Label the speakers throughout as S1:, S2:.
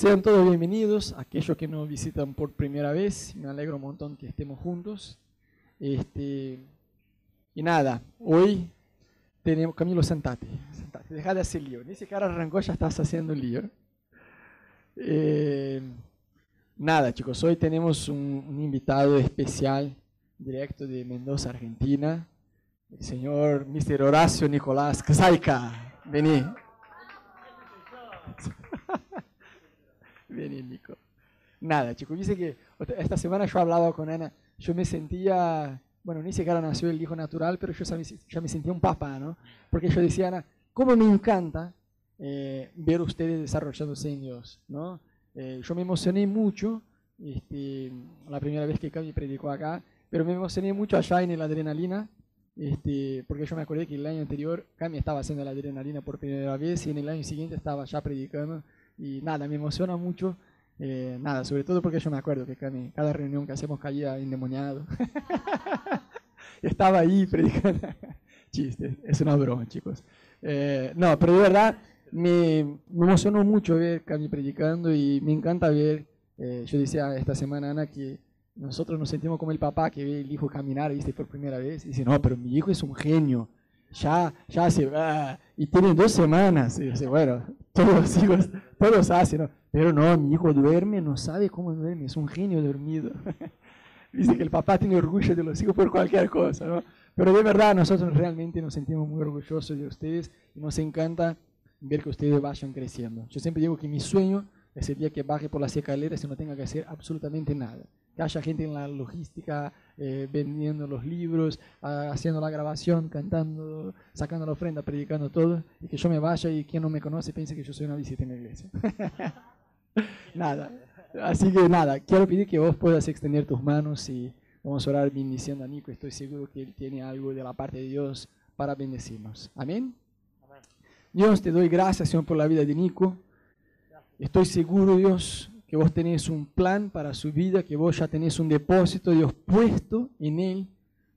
S1: Sean todos bienvenidos, aquellos que nos visitan por primera vez. Me alegro un montón que estemos juntos. Este, y nada, hoy tenemos. Camilo, sentate. sentate deja de hacer lío. Ese cara arrancó, ya estás haciendo lío. Eh, nada, chicos, hoy tenemos un, invitado especial, directo de Mendoza, Argentina, el señor Mr. Horacio Nicolás Ksaika. Vení. Vení, Nico. Nada, chicos, dice que esta semana yo hablaba con Ana, yo me sentía, bueno, ni siquiera nació el hijo natural, pero yo ya me sentía un papá, ¿no? Porque yo decía, Ana, ¿cómo me encanta eh, ver ustedes desarrollándose en Dios, ¿no? Eh, yo me emocioné mucho este, la primera vez que Cami predicó acá, pero me emocioné mucho allá en la adrenalina, este, porque yo me acordé que el año anterior Cami estaba haciendo la adrenalina por primera vez y en el año siguiente estaba ya predicando y nada, me emociona mucho. Eh, nada, sobre todo porque yo me acuerdo que Cami, cada reunión que hacemos caía endemoniado. Estaba ahí predicando. Chiste, es una broma, chicos. Eh, no, pero de verdad me, me, emocionó mucho ver Cami predicando y me encanta ver, eh, yo decía esta semana, Ana, que nosotros nos sentimos como el papá que ve el hijo caminar, viste, por primera vez, y dice, no, pero mi hijo es un genio, ya, ya hace, ah, y tiene dos semanas, y dice, bueno, todos los hijos, todos hacen, ¿no? pero no, mi hijo duerme, no sabe cómo duerme, es un genio dormido. Dice que el papá tiene orgullo de los hijos por cualquier cosa, ¿no? Pero de verdad nosotros realmente nos sentimos muy orgullosos de ustedes y nos encanta ver que ustedes vayan creciendo. Yo siempre digo que mi sueño es el día que baje por las escaleras y no tenga que hacer absolutamente nada. Que haya gente en la logística eh, vendiendo los libros, uh, haciendo la grabación, cantando, sacando la ofrenda, predicando todo, y que yo me vaya y quien no me conoce piense que yo soy una visita en la iglesia. nada. Así que nada, quiero pedir que vos puedas extender tus manos y vamos a orar bendiciendo a Nico. Estoy seguro que él tiene algo de la parte de Dios para bendecirnos. Amén. Amén. Dios, te doy gracias, Señor, por la vida de Nico. Estoy seguro, Dios, que vos tenés un plan para su vida, que vos ya tenés un depósito, Dios, puesto en él.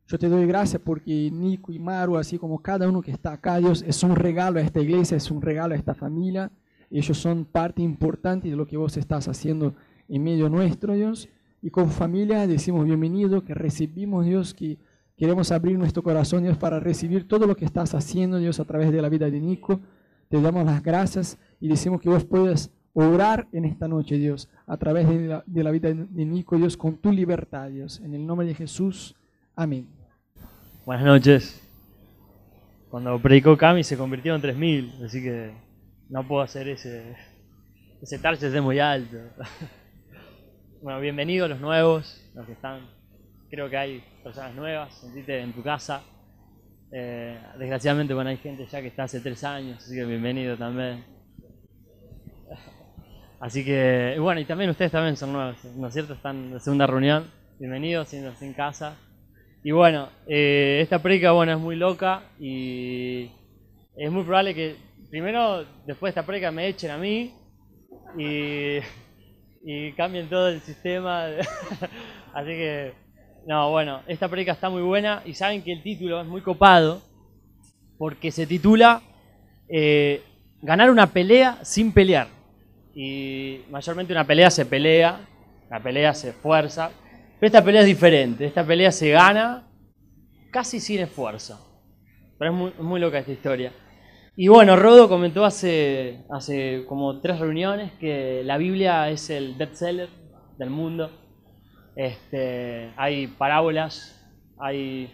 S1: Yo te doy gracias porque Nico y Maru, así como cada uno que está acá, Dios, es un regalo a esta iglesia, es un regalo a esta familia. Ellos son parte importante de lo que vos estás haciendo en medio nuestro, Dios. Y como familia decimos bienvenido, que recibimos, Dios, que queremos abrir nuestro corazón, Dios, para recibir todo lo que estás haciendo, Dios, a través de la vida de Nico. Te damos las gracias y decimos que vos puedas orar en esta noche, Dios, a través de la, de la, vida de Nico, Dios, con tu libertad, Dios. En el nombre de Jesús. Amén.
S2: Buenas noches. Cuando predicó Cami se convirtió en 3.000, así que no puedo hacer ese, ese target de muy alto. bueno, bienvenidos los nuevos, los que están. Creo que hay personas nuevas, sentite en tu casa. Eh, desgraciadamente, bueno, hay gente ya que está hace tres años, así que bienvenido también. Así que, bueno, y también ustedes también son nuevos, ¿no es cierto? Están de segunda reunión. Bienvenidos, siéntanse en casa. Y bueno, eh, esta predica, bueno, es muy loca y es muy probable que primero, después de esta predica, me echen a mí y, y cambien todo el sistema. Así que, no, bueno, esta predica está muy buena y saben que el título es muy copado porque se titula eh, Ganar una pelea sin pelear y mayormente una pelea se pelea, la pelea se esfuerza, pero esta pelea es diferente, esta pelea se gana casi sin esfuerzo. Pero es muy, loca esta historia. Y bueno, Rodo comentó hace, hace como tres reuniones que la Biblia es el bestseller del mundo. Este, hay parábolas, hay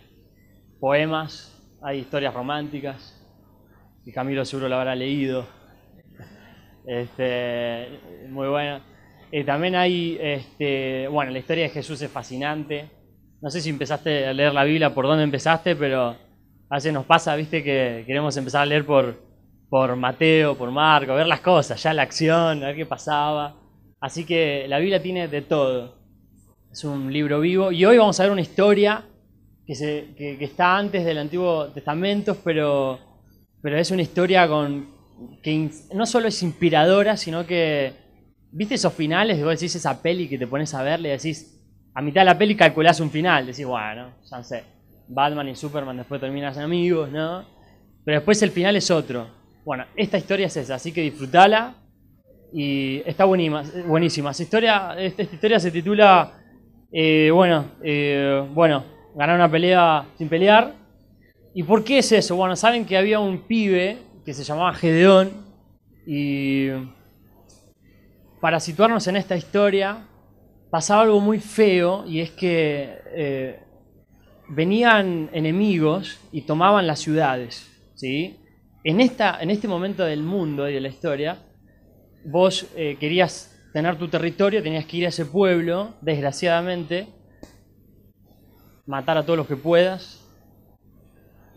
S2: poemas, hay historias románticas, y Camilo seguro lo habrá leído. Este, muy buena. Y también hay, este, bueno, la historia de Jesús es fascinante. No sé si empezaste a leer la Biblia, por dónde empezaste, pero a veces nos pasa, viste, que queremos empezar a leer por, por Mateo, por Marco, ver las cosas, ya la acción, a ver qué pasaba. Así que la Biblia tiene de todo. Es un libro vivo. Y hoy vamos a ver una historia que, se, que, que está antes del Antiguo Testamento, pero, pero es una historia con, que no solo es inspiradora, sino que, ¿viste esos finales? Vos decís esa peli que te pones a verle y decís, a mitad de la peli calculás un final, decís, bueno, ya sé, Batman y Superman después terminan amigos, ¿no? Pero después el final es otro. Bueno, esta historia es esa, así que disfrutala Y está buenísima. Esta, historia, historia se titula, eh, bueno, eh, bueno, ganar una pelea sin pelear. ¿Y por qué es eso? Bueno, saben que había un pibe que se llamaba Gedeón y para situarnos en esta historia pasaba algo muy feo y es que eh, venían enemigos y tomaban las ciudades. ¿sí? En, esta, en este momento del mundo y de la historia, vos eh, querías tener tu territorio, tenías que ir a ese pueblo, desgraciadamente, matar a todos los que puedas.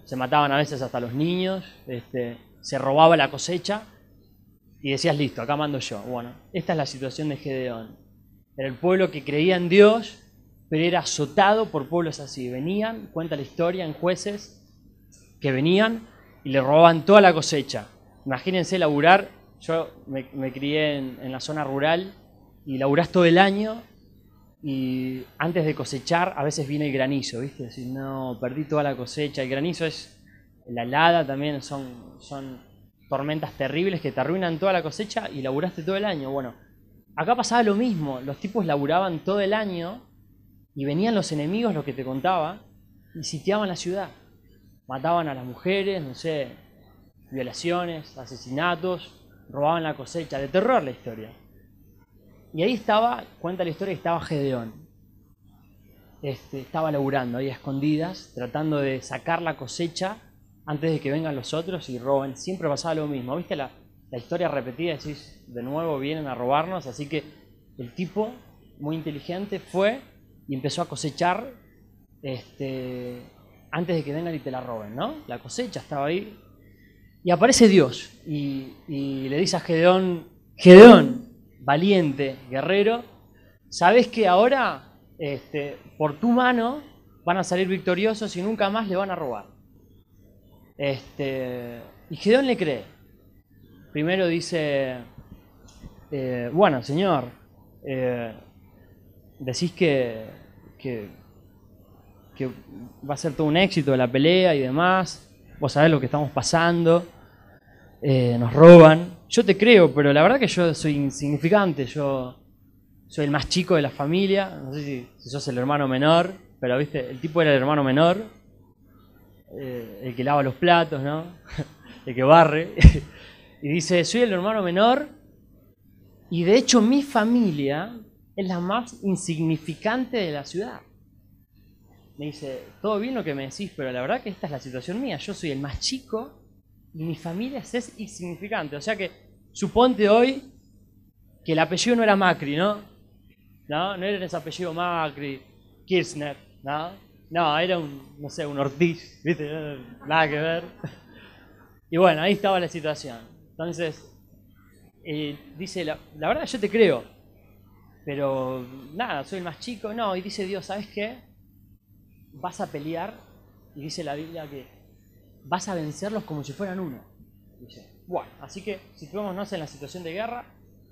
S2: Se mataban a veces hasta los niños, este, se robaba la cosecha y decías, listo, acá mando yo. Bueno, esta es la situación de Gedeón. Era el pueblo que creía en Dios, pero era azotado por pueblos así. Venían, cuenta la historia en jueces, que venían y le robaban toda la cosecha. Imagínense laburar, yo me, crié en, la zona rural y laburás todo el año y antes de cosechar a veces viene el granizo, ¿viste? Decir, no, perdí toda la cosecha. El granizo es la helada también, son, son tormentas terribles que te arruinan toda la cosecha y laburaste todo el año. Bueno, acá pasaba lo mismo, los tipos laburaban todo el año y venían los enemigos, lo que te contaba, y sitiaban la ciudad. Mataban a las mujeres, no sé, violaciones, asesinatos, robaban la cosecha, de terror la historia. Y ahí estaba, cuenta la historia, estaba Gedeón. Este, estaba laburando ahí a escondidas, tratando de sacar la cosecha antes de que vengan los otros y roben. Siempre pasaba lo mismo. ¿Viste la, la historia repetida? Decís, de nuevo vienen a robarnos. Así que el tipo, muy inteligente, fue y empezó a cosechar este, antes de que vengan y te la roben, ¿no? La cosecha estaba ahí. Y aparece Dios y, le dice a Gedeón, Gedeón, valiente, guerrero, ¿sabes que ahora este, por tu mano van a salir victoriosos y nunca más le van a robar? Este, y Gedeón le cree. Primero dice, eh, bueno, señor, eh, decís que, que, va a ser todo un éxito la pelea y demás, vos sabés lo que estamos pasando, eh, nos roban. Yo te creo, pero la verdad que yo soy insignificante, yo soy el más chico de la familia, no sé si, si sos el hermano menor, pero viste, el tipo era el hermano menor, eh, el que lava los platos, ¿no? el que barre. y dice, soy el hermano menor y de hecho mi familia es la más insignificante de la ciudad. Me dice, todo bien lo que me decís, pero la verdad que esta es la situación mía. Yo soy el más chico y mi familia es insignificante. O sea que suponte hoy que el apellido no era Macri, ¿no? No, no era ese apellido Macri, Kirchner, ¿no? No, era un, no sé, un Ortiz, ¿viste? Nada que ver. Y bueno, ahí estaba la situación. Entonces, eh, dice, la, verdad yo te creo, pero nada, soy el más chico. No, y dice Dios, ¿sabes qué? Vas a pelear, y dice la Biblia que vas a vencerlos como si fueran uno. Dice, bueno, así que situémonos en la situación de guerra,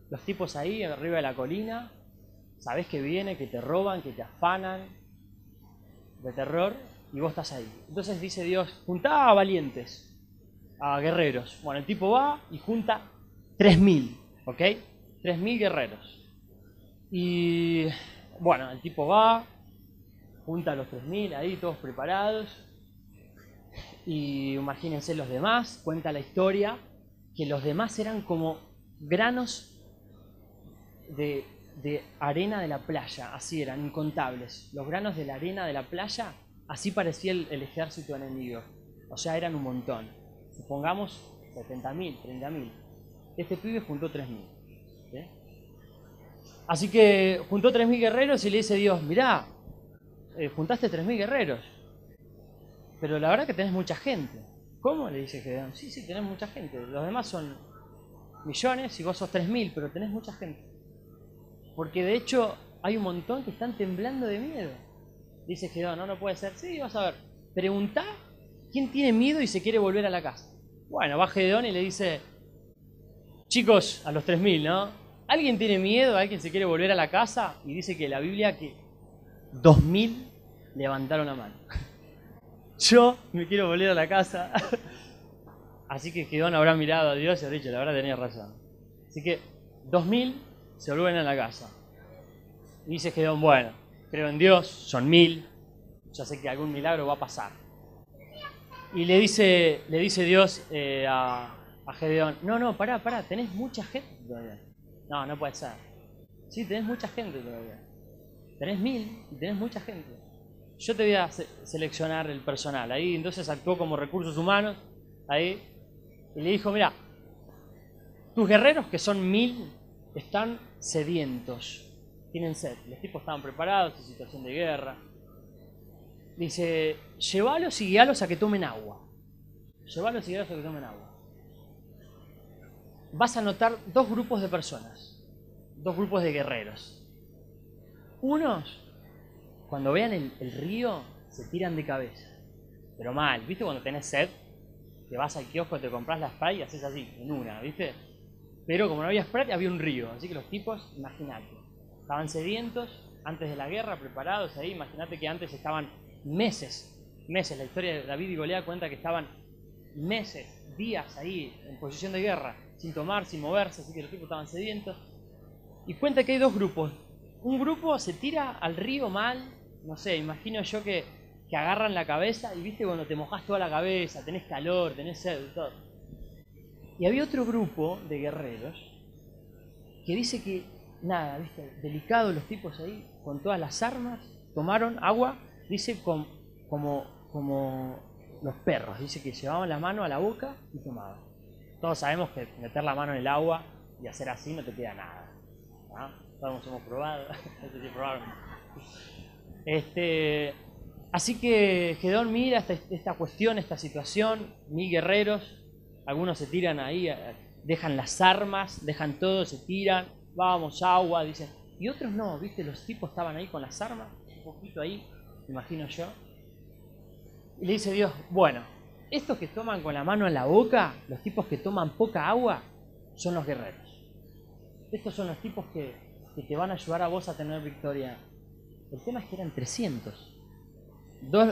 S2: los tipos ahí arriba de la colina, sabes que viene, que te roban, que te afanan, de terror, y vos estás ahí. Entonces dice Dios, juntá a valientes, a guerreros. Bueno, el tipo va y junta 3.000, ¿ok? 3.000 guerreros. Y bueno, el tipo va, junta a los 3.000 ahí, todos preparados. Y imagínense los demás, cuenta la historia, que los demás eran como granos de, arena de la playa, así eran, incontables. Los granos de la arena de la playa, así parecía el, ejército enemigo. O sea, eran un montón. Supongamos 70.000, 30.000. Este pibe juntó 3.000. Así que juntó 3.000 guerreros y le dice Dios, mirá, eh, juntaste 3.000 guerreros, pero la verdad que tenés mucha gente. ¿Cómo? Le dice Gedeón. Sí, sí, tenés mucha gente. Los demás son millones y vos sos 3.000, pero tenés mucha gente. Porque de hecho hay un montón que están temblando de miedo. Dice Gedeón, no, no puede ser. Sí, vas a ver. Preguntá quién tiene miedo y se quiere volver a la casa. Bueno, va Gedeón y le dice, chicos, a los 3.000, ¿no? ¿Alguien tiene miedo? ¿Alguien se quiere volver a la casa? Y dice que la Biblia que 2000 levantaron la mano. Yo me quiero volver a la casa. Así que Gedón habrá mirado a Dios y ha dicho, la verdad tenía razón. Así que 2000 se vuelven a la casa. Y dice Gedeón, bueno, creo en Dios, son mil, ya sé que algún milagro va a pasar. Y le dice, le dice Dios eh, a, a Gedeón, no, no, pará, pará, tenés mucha gente todavía. No, no puede ser. Sí, tenés mucha gente todavía. Tenés mil y tenés mucha gente. Yo te voy a seleccionar el personal. Ahí entonces actuó como recursos humanos. Ahí. Y le dijo, mira, tus guerreros que son mil están sedientos. Tienen sed. Los tipos estaban preparados en situación de guerra. Dice, llévalos y guíalos a que tomen agua. Llévalos y guíalos a que tomen agua. Vas a notar dos grupos de personas. Dos grupos de guerreros. Unos, cuando vean el, río, se tiran de cabeza. Pero mal, ¿viste? Cuando tenés sed, te vas al kiosco, te compras la spray y haces así, en una, ¿viste? Pero como no había spray, había un río. Así que los tipos, imagínate, estaban sedientos antes de la guerra, preparados ahí. Imagínate que antes estaban meses, meses. La historia de David y Goliat cuenta que estaban meses, días ahí en posición de guerra, sin tomar, sin moverse. Así que los tipos estaban sedientos. Y cuenta que hay dos grupos un grupo se tira al río mal, no sé, imagino yo que, que agarran la cabeza y viste cuando te mojas toda la cabeza, tenés calor, tenés sed, todo. Y había otro grupo de guerreros que dice que, nada, viste, delicado los tipos ahí, con todas las armas, tomaron agua, dice como, como los perros, dice que llevaban la mano a la boca y tomaban. Todos sabemos que meter la mano en el agua y hacer así no te queda nada. ¿no? Todos hemos probado. este, así que Gedón mira esta, esta, cuestión, esta situación, mil guerreros, algunos se tiran ahí, eh, dejan las armas, dejan todo, se tiran, vamos, agua, dicen. Y otros no, viste, los tipos estaban ahí con las armas, un poquito ahí, imagino yo. Y le dice Dios, bueno, estos que toman con la mano en la boca, los tipos que toman poca agua, son los guerreros. Estos son los tipos que que te van a ayudar a vos a tener victoria. El tema es que eran 300.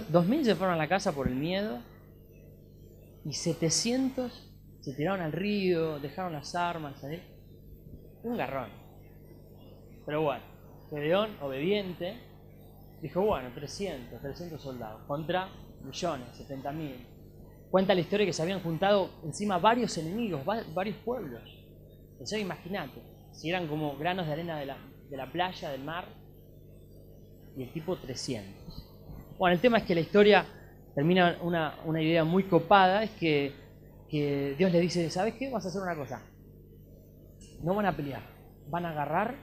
S2: 2000 se fueron a la casa por el miedo y 700 se tiraron al río, dejaron las armas ahí. Un garrón. Pero bueno, Gedeón, obediente, dijo, bueno, 300, 300 soldados contra millones, 70 mil. Cuenta la historia que se habían juntado encima varios enemigos, varios pueblos. Entonces imagínate, si eran como granos de arena de la, playa, del mar, y el tipo 300. Bueno, el tema es que la historia termina una, una idea muy copada, es que, que, Dios le dice, ¿sabes qué? Vas a hacer una cosa. No van a pelear, van a agarrar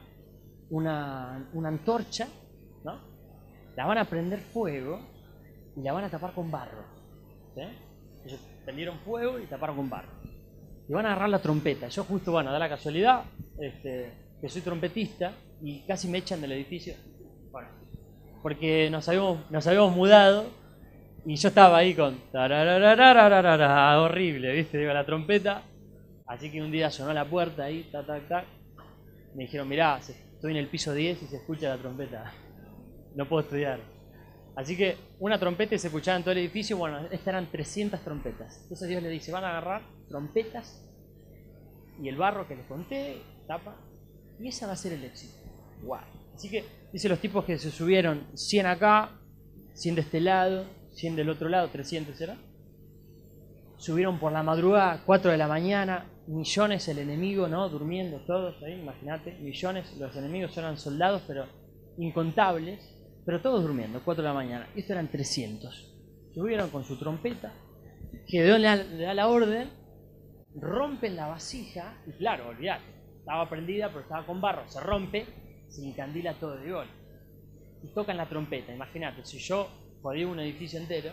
S2: una, una antorcha, ¿no? La van a prender fuego y la van a tapar con barro. Ellos prendieron fuego y taparon con barro y van a agarrar la trompeta. Yo justo, bueno, da la casualidad este, que soy trompetista y casi me echan del edificio. Bueno, porque nos habíamos, nos habíamos mudado y yo estaba ahí con horrible, ¿viste? Digo, la trompeta. Así que un día sonó la puerta ahí, ta, ta, ta. Me dijeron, mirá, estoy en el piso 10 y se escucha la trompeta. No puedo estudiar. Así que una trompeta y se escuchaba en todo el edificio. Bueno, estas eran 300 trompetas. Entonces Dios le dice, van a agarrar trompetas y el barro que les conté, tapa, y esa va a ser el éxito. Wow. Así que dice los tipos que se subieron 100 acá, 100 de este lado, 100 del otro lado, 300 será. Subieron por la madrugada, 4 de la mañana, millones el enemigo, ¿no? Durmiendo todos ahí, imagínate, millones, los enemigos eran soldados, pero incontables, pero todos durmiendo, 4 de la mañana. Y eran 300. Subieron con su trompeta, que le da la orden rompen la vasija, y claro, olvidate, estaba prendida pero estaba con barro, se rompe, se encandila todo de gol. Y tocan la trompeta, imagínate, si yo jodí un edificio entero,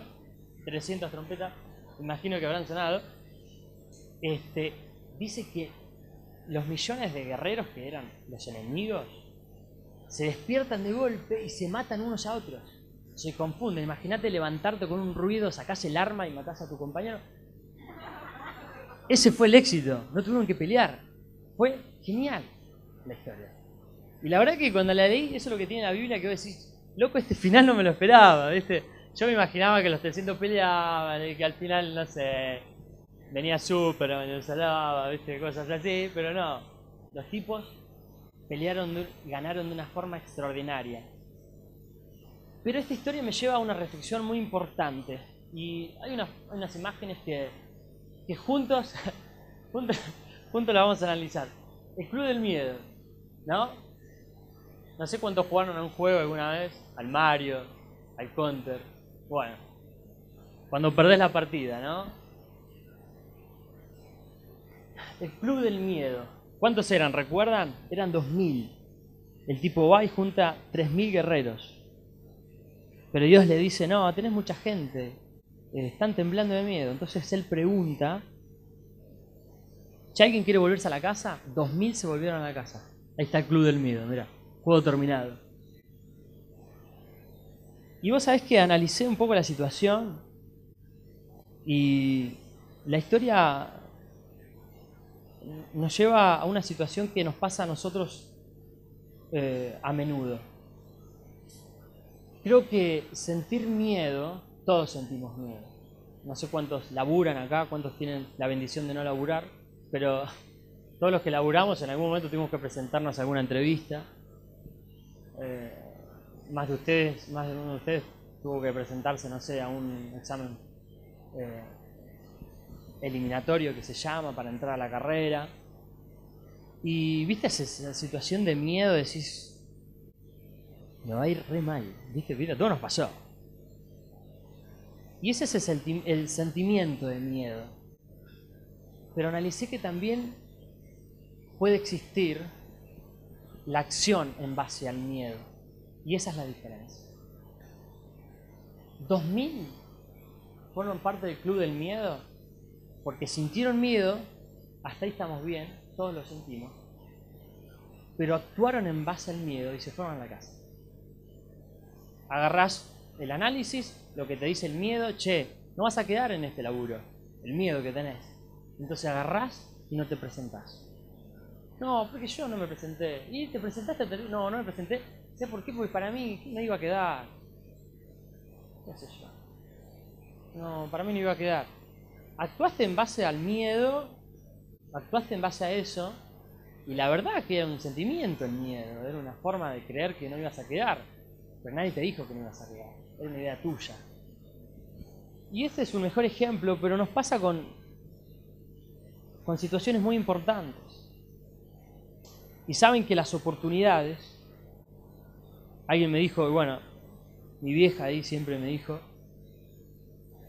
S2: 300 trompetas, imagino que habrán sonado, este, dice que los millones de guerreros que eran los enemigos se despiertan de golpe y se matan unos a otros. Se confunden. Imagínate levantarte con un ruido, sacás el arma y matás a tu compañero. Ese fue el éxito, no tuvieron que pelear. Fue genial la historia. Y la verdad que cuando la leí, eso es lo que tiene la Biblia, que vos decís, loco, este final no me lo esperaba, ¿viste? Yo me imaginaba que los 300 peleaban y que al final, no sé, venía súper, me lo salaba, ¿viste? Cosas así, pero no. Los tipos pelearon y ganaron de una forma extraordinaria. Pero esta historia me lleva a una reflexión muy importante. Y hay unas, imágenes que, que juntos, juntos, juntos la vamos a analizar. El Club del Miedo, ¿no? No sé cuántos jugaron a un juego alguna vez, al Mario, al Counter. Bueno, cuando perdés la partida, ¿no? El Club del Miedo. ¿Cuántos eran? ¿Recuerdan? Eran 2000. El tipo va y junta 3000 guerreros. Pero Dios le dice, no, tenés mucha gente. Eh, están temblando de miedo. Entonces él pregunta, si alguien quiere volverse a la casa, 2000 se volvieron a la casa. Ahí está el Club del Miedo, mira. Juego terminado. Y vos sabés que analicé un poco la situación y la historia nos lleva a una situación que nos pasa a nosotros eh, a menudo. Creo que sentir miedo, todos sentimos miedo. No sé cuántos laburan acá, cuántos tienen la bendición de no laburar, pero todos los que laburamos en algún momento tuvimos que presentarnos a alguna entrevista. Eh, más de ustedes, más de uno de ustedes tuvo que presentarse, no sé, a un examen eh, eliminatorio que se llama para entrar a la carrera. Y viste esa situación de miedo, decís, me va a ir re mal, viste, mira, todo nos pasó. Y ese es el, el sentimiento de miedo. Pero analicé que también puede existir la acción en base al miedo. Y esa es la diferencia. 2000 fueron parte del club del miedo porque sintieron miedo, hasta ahí estamos bien, todos lo sentimos, pero actuaron en base al miedo y se fueron a la casa. Agarrás el análisis, lo que te dice el miedo, che, no vas a quedar en este laburo, el miedo que tenés. Entonces agarrás y no te presentás. No, porque yo no me presenté. ¿Y te presentaste? No, no me presenté. ¿Sé por qué? Porque para mí no iba a quedar. ¿Qué sé yo? No, para mí no iba a quedar. Actuaste en base al miedo, actuaste en base a eso, y la verdad que era un sentimiento el miedo, era una forma de creer que no ibas a quedar. Pero nadie te dijo que no ibas a quedar, era una idea tuya. Y este es un mejor ejemplo, pero nos pasa con, con situaciones muy importantes. Y saben que las oportunidades, alguien me dijo, bueno, mi vieja ahí siempre me dijo,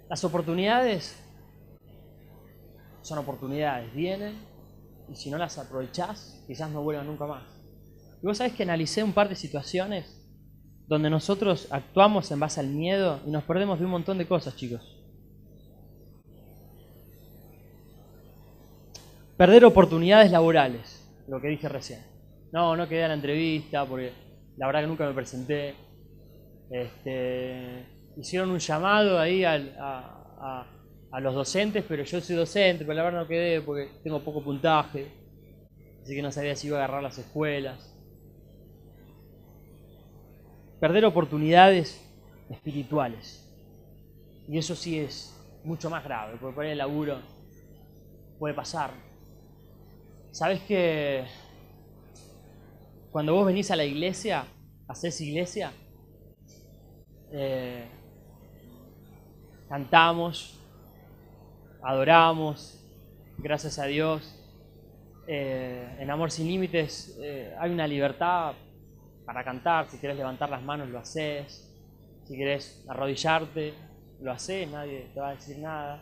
S2: las oportunidades son oportunidades, vienen y si no las aprovechás, quizás no vuelvan nunca más. Y vos sabés que analicé un par de situaciones donde nosotros actuamos en base al miedo y nos perdemos de un montón de cosas, chicos. Perder oportunidades laborales lo que dije recién. No, no quedé en la entrevista porque la verdad que nunca me presenté. Este, hicieron un llamado ahí a, los docentes, pero yo soy docente, pero la verdad no quedé porque tengo poco puntaje. Así que no sabía si iba a agarrar las escuelas. Perder oportunidades espirituales. Y eso sí es mucho más grave, porque por el laburo puede pasar ¿Sabes que cuando vos venís a la iglesia, haces iglesia, eh, cantamos, adoramos, gracias a Dios, eh, en Amor Sin Límites eh, hay una libertad para cantar, si querés levantar las manos lo haces, si querés arrodillarte, lo haces, nadie te va a decir nada,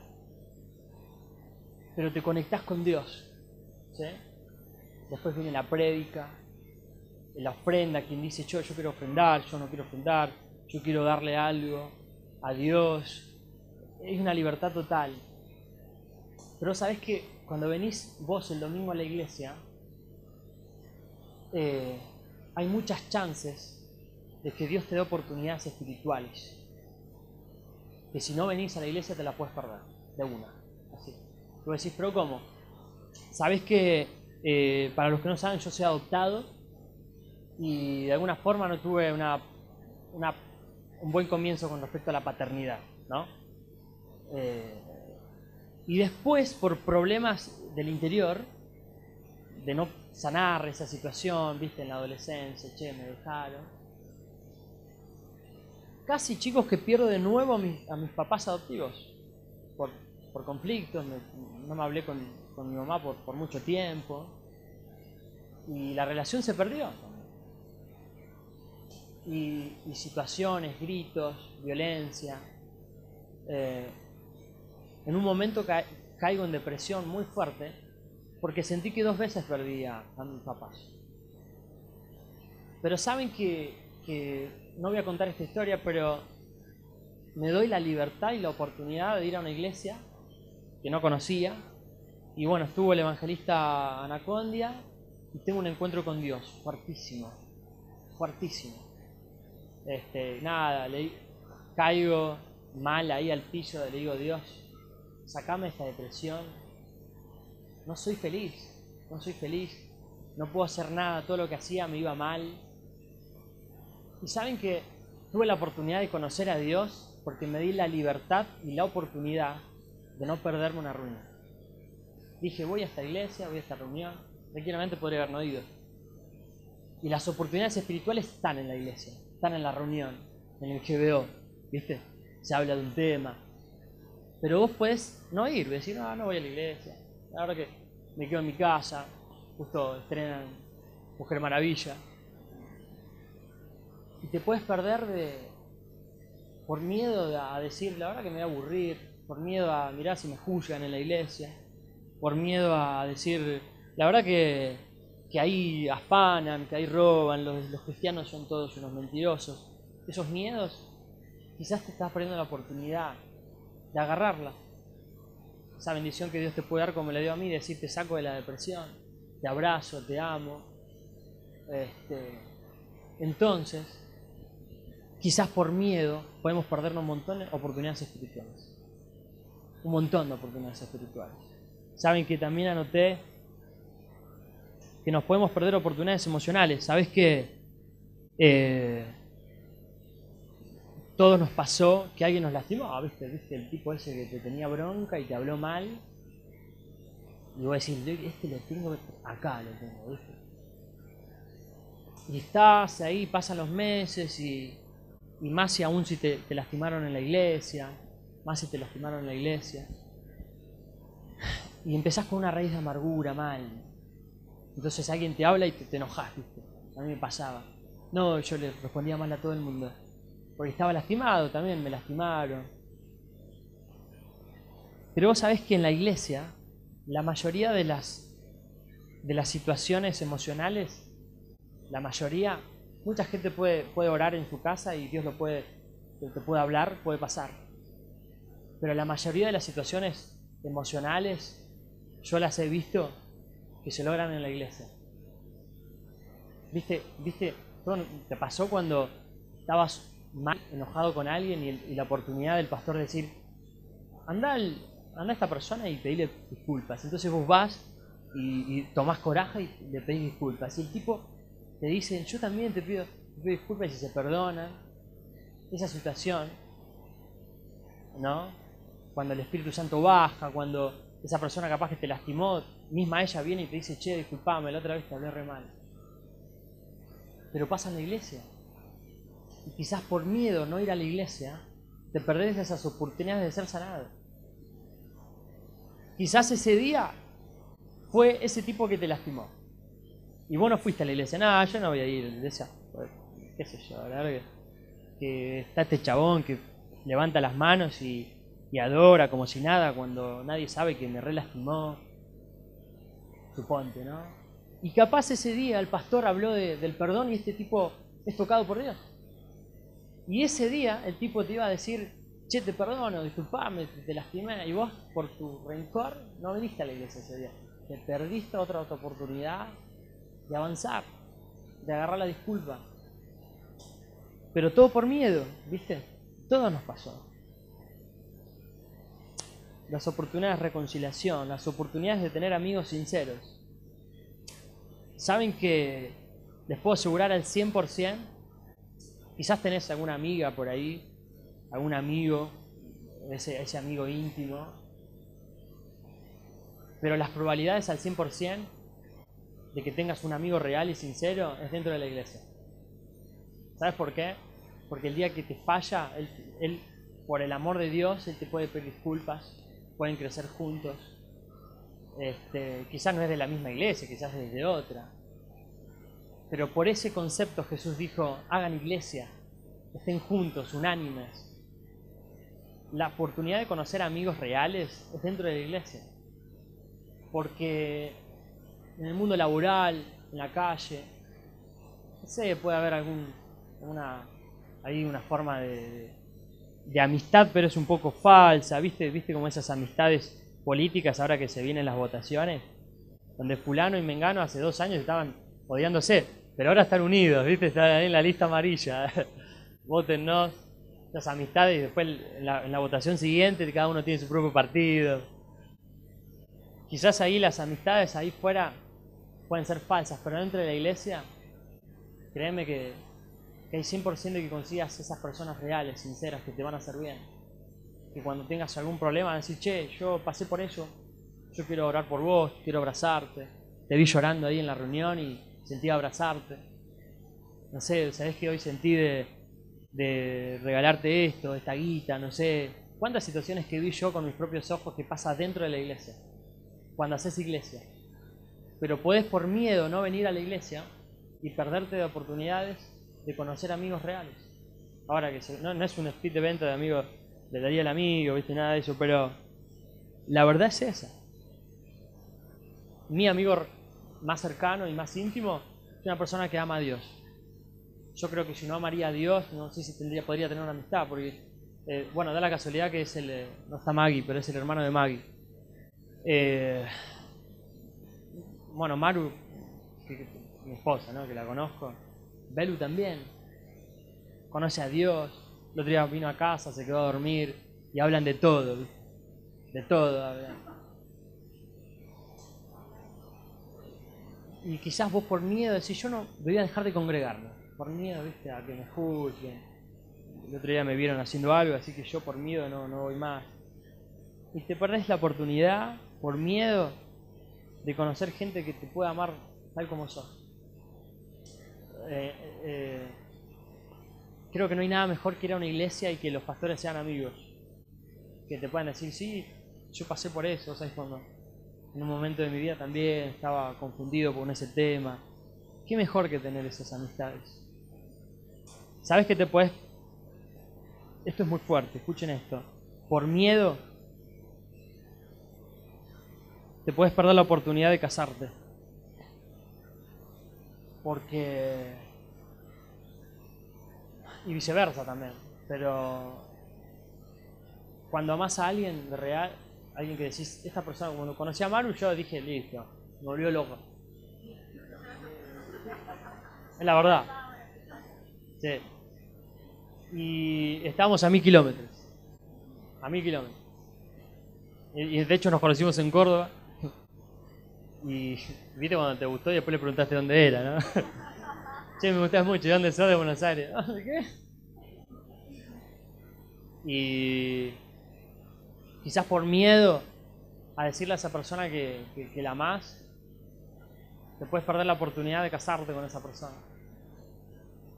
S2: pero te conectás con Dios Después viene la prédica, la ofrenda, quien dice yo, yo quiero ofrendar, yo no quiero ofrendar, yo quiero darle algo a Dios. Es una libertad total. Pero sabes que cuando venís vos el domingo a la iglesia, eh, hay muchas chances de que Dios te dé oportunidades espirituales. Que si no venís a la iglesia te la puedes perder, de una. Así. Tú decís, pero ¿cómo? Sabes que, eh, para los que no saben, yo soy adoptado y de alguna forma no tuve una, un buen comienzo con respecto a la paternidad, ¿no? Eh, y después, por problemas del interior, de no sanar esa situación, viste, en la adolescencia, che, me dejaron. Casi chicos que pierdo de nuevo a mis, a mis papás adoptivos por, por conflictos, no me hablé con, con mi mamá por, por, mucho tiempo y la relación se perdió. Y, y situaciones, gritos, violencia. Eh, en un momento ca caigo en depresión muy fuerte porque sentí que dos veces perdí a, mis papás. Pero saben que, que, no voy a contar esta historia, pero me doy la libertad y la oportunidad de ir a una iglesia que no conocía. Y bueno, estuvo el evangelista Anacondia y tengo un encuentro con Dios, fuertísimo, fuertísimo. Este, nada, le, caigo mal ahí al piso, le digo, Dios, sacame esta depresión. No soy feliz, no soy feliz, no puedo hacer nada, todo lo que hacía me iba mal. Y saben que tuve la oportunidad de conocer a Dios porque me di la libertad y la oportunidad de no perderme una reunión. Dije, voy a esta iglesia, voy a esta reunión, tranquilamente podría haber no ido. Y las oportunidades espirituales están en la iglesia, están en la reunión, en el GBO, ¿viste? Se habla de un tema. Pero vos puedes no ir, decir, no, no voy a la iglesia, ahora que me quedo en mi casa, justo estrenan Mujer Maravilla. Y te puedes perder de, por miedo a decir, la verdad que me voy a aburrir, por miedo a mirar si me juzgan en la iglesia, por miedo a decir, la verdad que, que ahí afanan, que ahí roban, los, los cristianos son todos unos mentirosos. Esos miedos, quizás te estás perdiendo la oportunidad de agarrarla. Esa bendición que Dios te puede dar como la dio a mí, decir te saco de la depresión, te abrazo, te amo. Este, entonces, quizás por miedo podemos perdernos montón de oportunidades espirituales. Un montón de oportunidades espirituales. Saben que también anoté que nos podemos perder oportunidades emocionales. Sabes que eh, todos nos pasó que alguien nos lastimó, ¿viste? ¿viste? El tipo ese que te tenía bronca y te habló mal. Y voy a decir, este lo tengo acá, lo tengo, ¿viste? Y estás ahí, pasan los meses y, y más si aún si te, lastimaron en la iglesia, más si te lastimaron en la iglesia. Y empezás con una raíz de amargura mal. Entonces alguien te habla y te, te enojas, ¿viste? A mí me pasaba. No, yo le respondía mal a todo el mundo. Porque estaba lastimado también, me lastimaron. Pero vos sabés que en la iglesia, la mayoría de las, de las situaciones emocionales, la mayoría, mucha gente puede, puede orar en su casa y Dios lo puede, te puede hablar, puede pasar. Pero la mayoría de las situaciones emocionales, yo las he visto que se logran en la iglesia. ¿Viste? ¿Viste? ¿Te pasó cuando estabas mal, enojado con alguien y, la oportunidad del pastor de decir, anda, anda a esta persona y pedile disculpas. Entonces vos vas y, y, tomás coraje y le pedís disculpas. Y el tipo te dice, yo también te pido, te pido disculpas y se perdona. Esa situación, ¿no? Cuando el Espíritu Santo baja, cuando esa persona capaz que te lastimó, misma ella viene y te dice, che, disculpame, la otra vez te hablé re mal. Pero pasa en la iglesia y quizás por miedo no ir a la iglesia, te perdés esas oportunidades de ser sanado. Quizás ese día fue ese tipo que te lastimó. Y vos no fuiste a la iglesia. No, yo no voy a ir a la iglesia. ¿Qué sé yo? Verdad que está este chabón que levanta las manos y, y, adora como si nada cuando nadie sabe que me re lastimó. Suponte, ¿no? Y capaz ese día el pastor habló de, del perdón y este tipo es tocado por Dios. Y ese día el tipo te iba a decir, che, te perdono, disculpame, te lastimé, y vos por tu rencor no viniste a la iglesia ese día. Te perdiste otra, otra oportunidad de avanzar, de agarrar la disculpa. Pero todo por miedo, ¿viste? Todo nos pasó. Las oportunidades de reconciliación, las oportunidades de tener amigos sinceros. ¿Saben que les puedo asegurar al 100% Quizás tenés alguna amiga por ahí, algún amigo, ese, ese amigo íntimo, pero las probabilidades al 100% de que tengas un amigo real y sincero es dentro de la iglesia. ¿Sabes por qué? Porque el día que te falla, él, por el amor de Dios, Él te puede pedir disculpas, pueden crecer juntos. Este, quizás no es de la misma iglesia, quizás es de otra. Pero por ese concepto Jesús dijo, hagan iglesia, estén juntos, unánimes. La oportunidad de conocer amigos reales es dentro de la iglesia. Porque en el mundo laboral, en la calle, no sé, puede haber algún, una, hay una forma de, amistad, pero es un poco falsa, ¿viste? ¿Viste como esas amistades políticas ahora que se vienen las votaciones? Donde fulano y mengano hace dos años estaban odiándose, pero ahora están unidos, ¿viste? Están ahí en la lista amarilla. Votennos, las amistades y después en la, en la votación siguiente cada uno tiene su propio partido. Quizás ahí las amistades ahí fuera pueden ser falsas, pero dentro de la iglesia, créeme que, hay 100% de que consigas esas personas reales, sinceras, que te van a hacer bien. Que cuando tengas algún problema, decir, che, yo pasé por eso, yo quiero orar por vos, quiero abrazarte. Te vi llorando ahí en la reunión y sentí abrazarte. No sé, sabés que hoy sentí de, de regalarte esto, esta guita, no sé. ¿Cuántas situaciones que vi yo con mis propios ojos que pasa dentro de la iglesia? Cuando haces iglesia pero puedes por miedo no venir a la iglesia y perderte de oportunidades de conocer amigos reales. Ahora que no, es un speed de venta de amigos, le daría el amigo, viste, nada de eso, pero la verdad es esa. Mi amigo más cercano y más íntimo es una persona que ama a Dios. Yo creo que si no amaría a Dios, no sé si tendría, podría tener una amistad, porque, eh, bueno, da la casualidad que es el, eh, no está Maggie, pero es el hermano de Maggie. Eh, bueno, Maru, mi esposa, ¿no? que la conozco, Belu también, conoce a Dios, el otro día vino a casa, se quedó a dormir y hablan de todo, de todo. Y quizás vos por miedo decís, yo no voy a dejar de congregarme, por miedo, viste, a que me juzguen. El otro día me vieron haciendo algo, así que yo por miedo no, no voy más. Y te perdés la oportunidad por miedo de conocer gente que te pueda amar tal como sos. Eh, eh, creo que no hay nada mejor que ir a una iglesia y que los pastores sean amigos. Que te puedan decir, sí, yo pasé por eso, ¿sabes? Cuando en un momento de mi vida también estaba confundido con ese tema. Qué mejor que tener esas amistades. ¿Sabes que te puedes... Esto es muy fuerte, escuchen esto. Por miedo te puedes perder la oportunidad de casarte. Porque... Y viceversa también. Pero cuando amas a alguien de real, alguien que decís, esta persona, cuando conocí a Maru, yo dije, listo, me volvió loco. Es la verdad. Sí. Y estábamos a mil kilómetros. A mil kilómetros. Y de hecho nos conocimos en Córdoba. Y viste cuando te gustó y después le preguntaste dónde era, ¿no? che, me gustas mucho, ¿de dónde sos? De Buenos Aires. ¿De qué? Y quizás por miedo a decirle a esa persona que, que, la amás, te puedes perder la oportunidad de casarte con esa persona.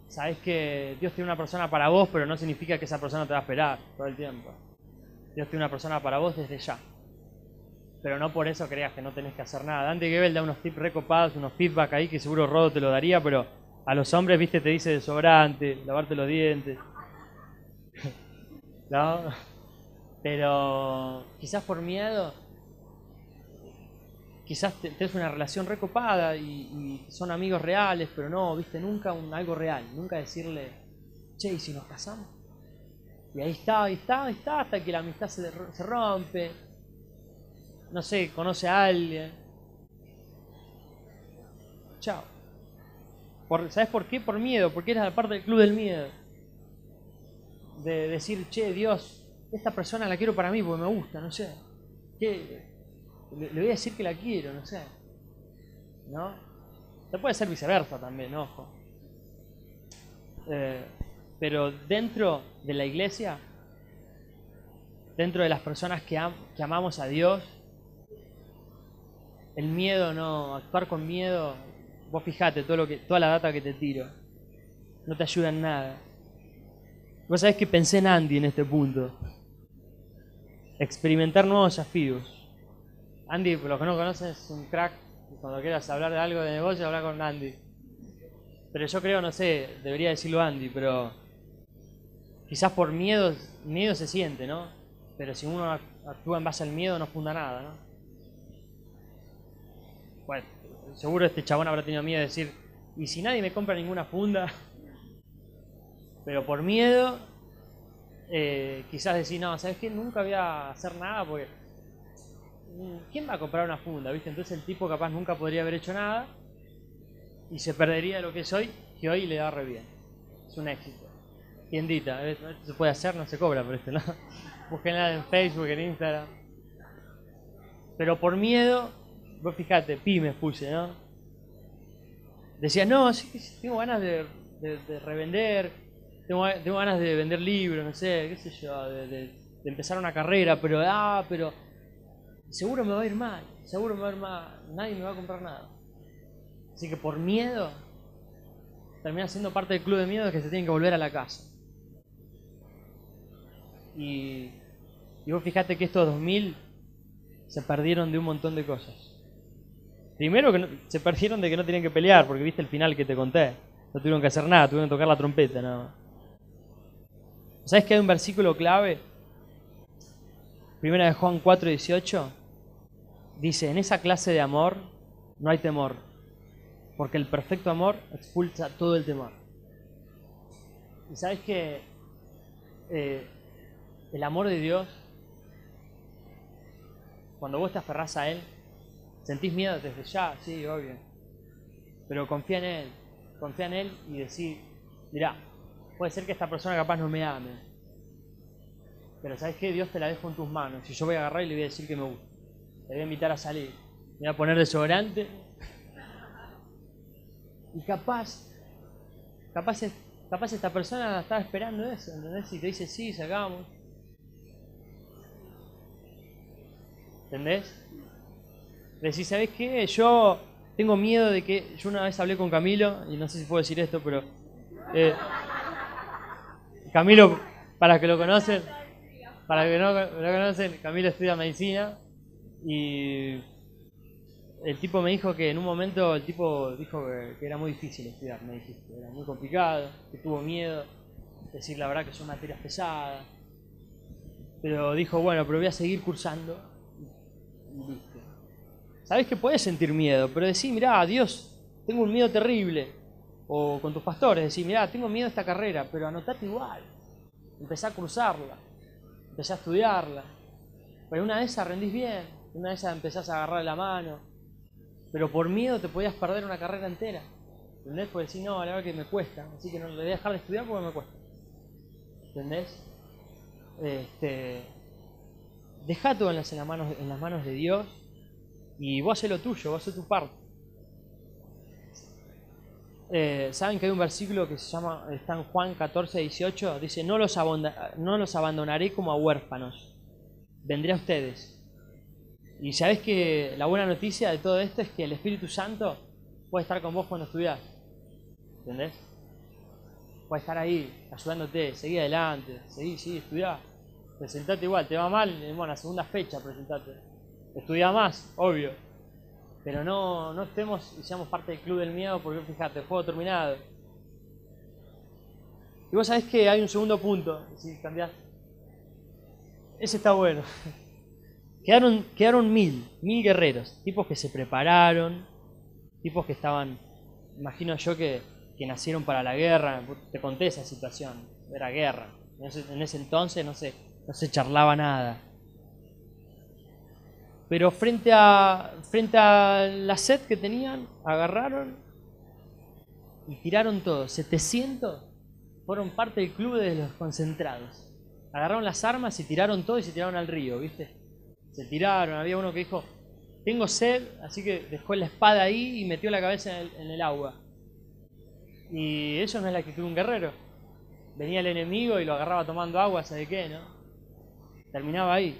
S2: Sabes que Dios tiene una persona para vos, pero no significa que esa persona te va a esperar todo el tiempo. Dios tiene una persona para vos desde ya pero no por eso creas que no tenés que hacer nada. Dante Gebel da unos tips recopados, unos feedback ahí que seguro Rodo te lo daría, pero a los hombres, viste, te dice desobrante, lavarte los dientes. ¿No? Pero quizás por miedo, quizás tenés una relación recopada y, son amigos reales, pero no, viste, nunca un, algo real, nunca decirle, che, ¿y si nos casamos? Y ahí está, ahí está, ahí está, hasta que la amistad se, se rompe, no sé, conoce a alguien. Chao. Por, ¿Sabes por qué? Por miedo, porque eres la parte del club del miedo. De decir, che, Dios, esta persona la quiero para mí porque me gusta, no sé. ¿Qué? Le, voy a decir que la quiero, no sé. ¿No? Se puede ser viceversa también, ojo. Eh, pero dentro de la iglesia, dentro de las personas que, que amamos a Dios, el miedo no, actuar con miedo, vos fijate todo lo que, toda la data que te tiro, no te ayuda en nada. Vos sabés que pensé en Andy en este punto. Experimentar nuevos desafíos. Andy, por los que no conocen, es un crack. Cuando quieras hablar de algo de negocio, habla con Andy. Pero yo creo, no sé, debería decirlo Andy, pero quizás por miedo, miedo se siente, ¿no? Pero si uno actúa en base al miedo, no funda nada, ¿no? Bueno, seguro este chabón habrá tenido miedo de decir, ¿y si nadie me compra ninguna funda? Pero por miedo, eh, quizás decir, no, ¿sabes qué? Nunca voy a hacer nada porque... mm, ¿Quién va a comprar una funda? ¿Viste? Entonces el tipo capaz nunca podría haber hecho nada y se perdería de lo que es hoy, que hoy le da re bien. Es un éxito. Tiendita, se puede hacer, no se cobra por esto, ¿no? Búsquenla en Facebook, en Instagram. Pero por miedo, vos fijate, pymes puse, ¿no? Decía, no, sí, tengo ganas de, de- de revender, tengo, tengo ganas de vender libros, no sé, qué sé yo, de empezar una carrera, pero, ah, pero seguro me va a ir mal, seguro me va a ir mal, nadie me va a comprar nada. Así que por miedo, termina siendo parte del club de miedo que se tienen que volver a la casa. Y, y vos fijate que estos 2000 se perdieron de un montón de cosas. Primero que no- se perdieron de que no tenían que pelear, porque viste el final que te conté. No tuvieron que hacer nada, tuvieron que tocar la trompeta nada más. ¿Sabes que hay un versículo clave? Primera de Juan 4, 18. Dice, en esa clase de amor no hay temor, porque el perfecto amor expulsa todo el temor. Y sabes que eh, el amor de Dios, cuando vos te aferrás a Él, sentís miedo desde ya, sí, obvio. Pero confía en Él, confía en Él y decir, mirá, puede ser que esta persona capaz no me ame. Pero sabes que Dios te la dejo en tus manos y yo voy a agarrar y le voy a decir que me gusta. Le voy a invitar a salir. Me voy a poner desodorante. Y capaz, capaz, capaz esta persona estaba esperando eso, ¿entendés? Y te dice, sí, sacamos. ¿Entendés? Decís, ¿sabés qué? Yo tengo miedo de que... Yo una vez hablé con Camilo, y no sé si puedo decir esto, pero... eh, Camilo, para que lo conocen, para que no lo conocen, Camilo estudia medicina y el tipo me dijo que en un momento el tipo dijo que, que era muy difícil estudiar, me dijiste, era muy complicado, que tuvo miedo, decir la verdad que son materias pesadas, pero dijo, bueno, pero voy a seguir cursando y listo. Sabes que puedes sentir miedo, pero decir, mirá, Dios, tengo un miedo terrible. O con tus pastores, decir, mirá, tengo miedo a esta carrera, pero anotate igual. Empezá a cursarla, empezá a estudiarla. Pero una de esas rendís bien, una de esas empezás a agarrar la mano. Pero por miedo te podías perder una carrera entera. ¿Entendés? Porque decir, no, la verdad que me cuesta, así que no le voy a dejar de estudiar porque me cuesta. ¿Entendés? Este, deja todo en manos, en las manos de Dios y vos haces lo tuyo, vos haces tu parte. Eh, Saben que hay un versículo que se llama, está en Juan 14, 18, dice, no los, no los abandonaré como a huérfanos, vendré a ustedes. Y sabés que la buena noticia de todo esto es que el Espíritu Santo puede estar con vos cuando estudiás. ¿Entendés? Puede estar ahí, ayudándote, seguí adelante, seguí, sí, estudiá. Presentate igual, te va mal, bueno, la segunda fecha presentate. Estudiá más, obvio. Pero no, no estemos y seamos parte del club del miedo porque fíjate, juego terminado. Y vos sabés que hay un segundo punto, si cambiás. Ese está bueno. Quedaron, quedaron mil, mil guerreros, tipos que se prepararon, tipos que estaban, imagino yo que, que nacieron para la guerra, te conté esa situación, era guerra. En ese, en ese entonces no se, no se charlaba nada. Pero frente a, frente a la sed que tenían, agarraron y tiraron todo. 700 fueron parte del club de los concentrados. Agarraron las armas y tiraron todo y se tiraron al río, ¿viste? Se tiraron, había uno que dijo, tengo sed, así que dejó la espada ahí y metió la cabeza en el, agua. Y eso no es la actitud de un guerrero. Venía el enemigo y lo agarraba tomando agua, ¿sabe qué, no? Terminaba ahí.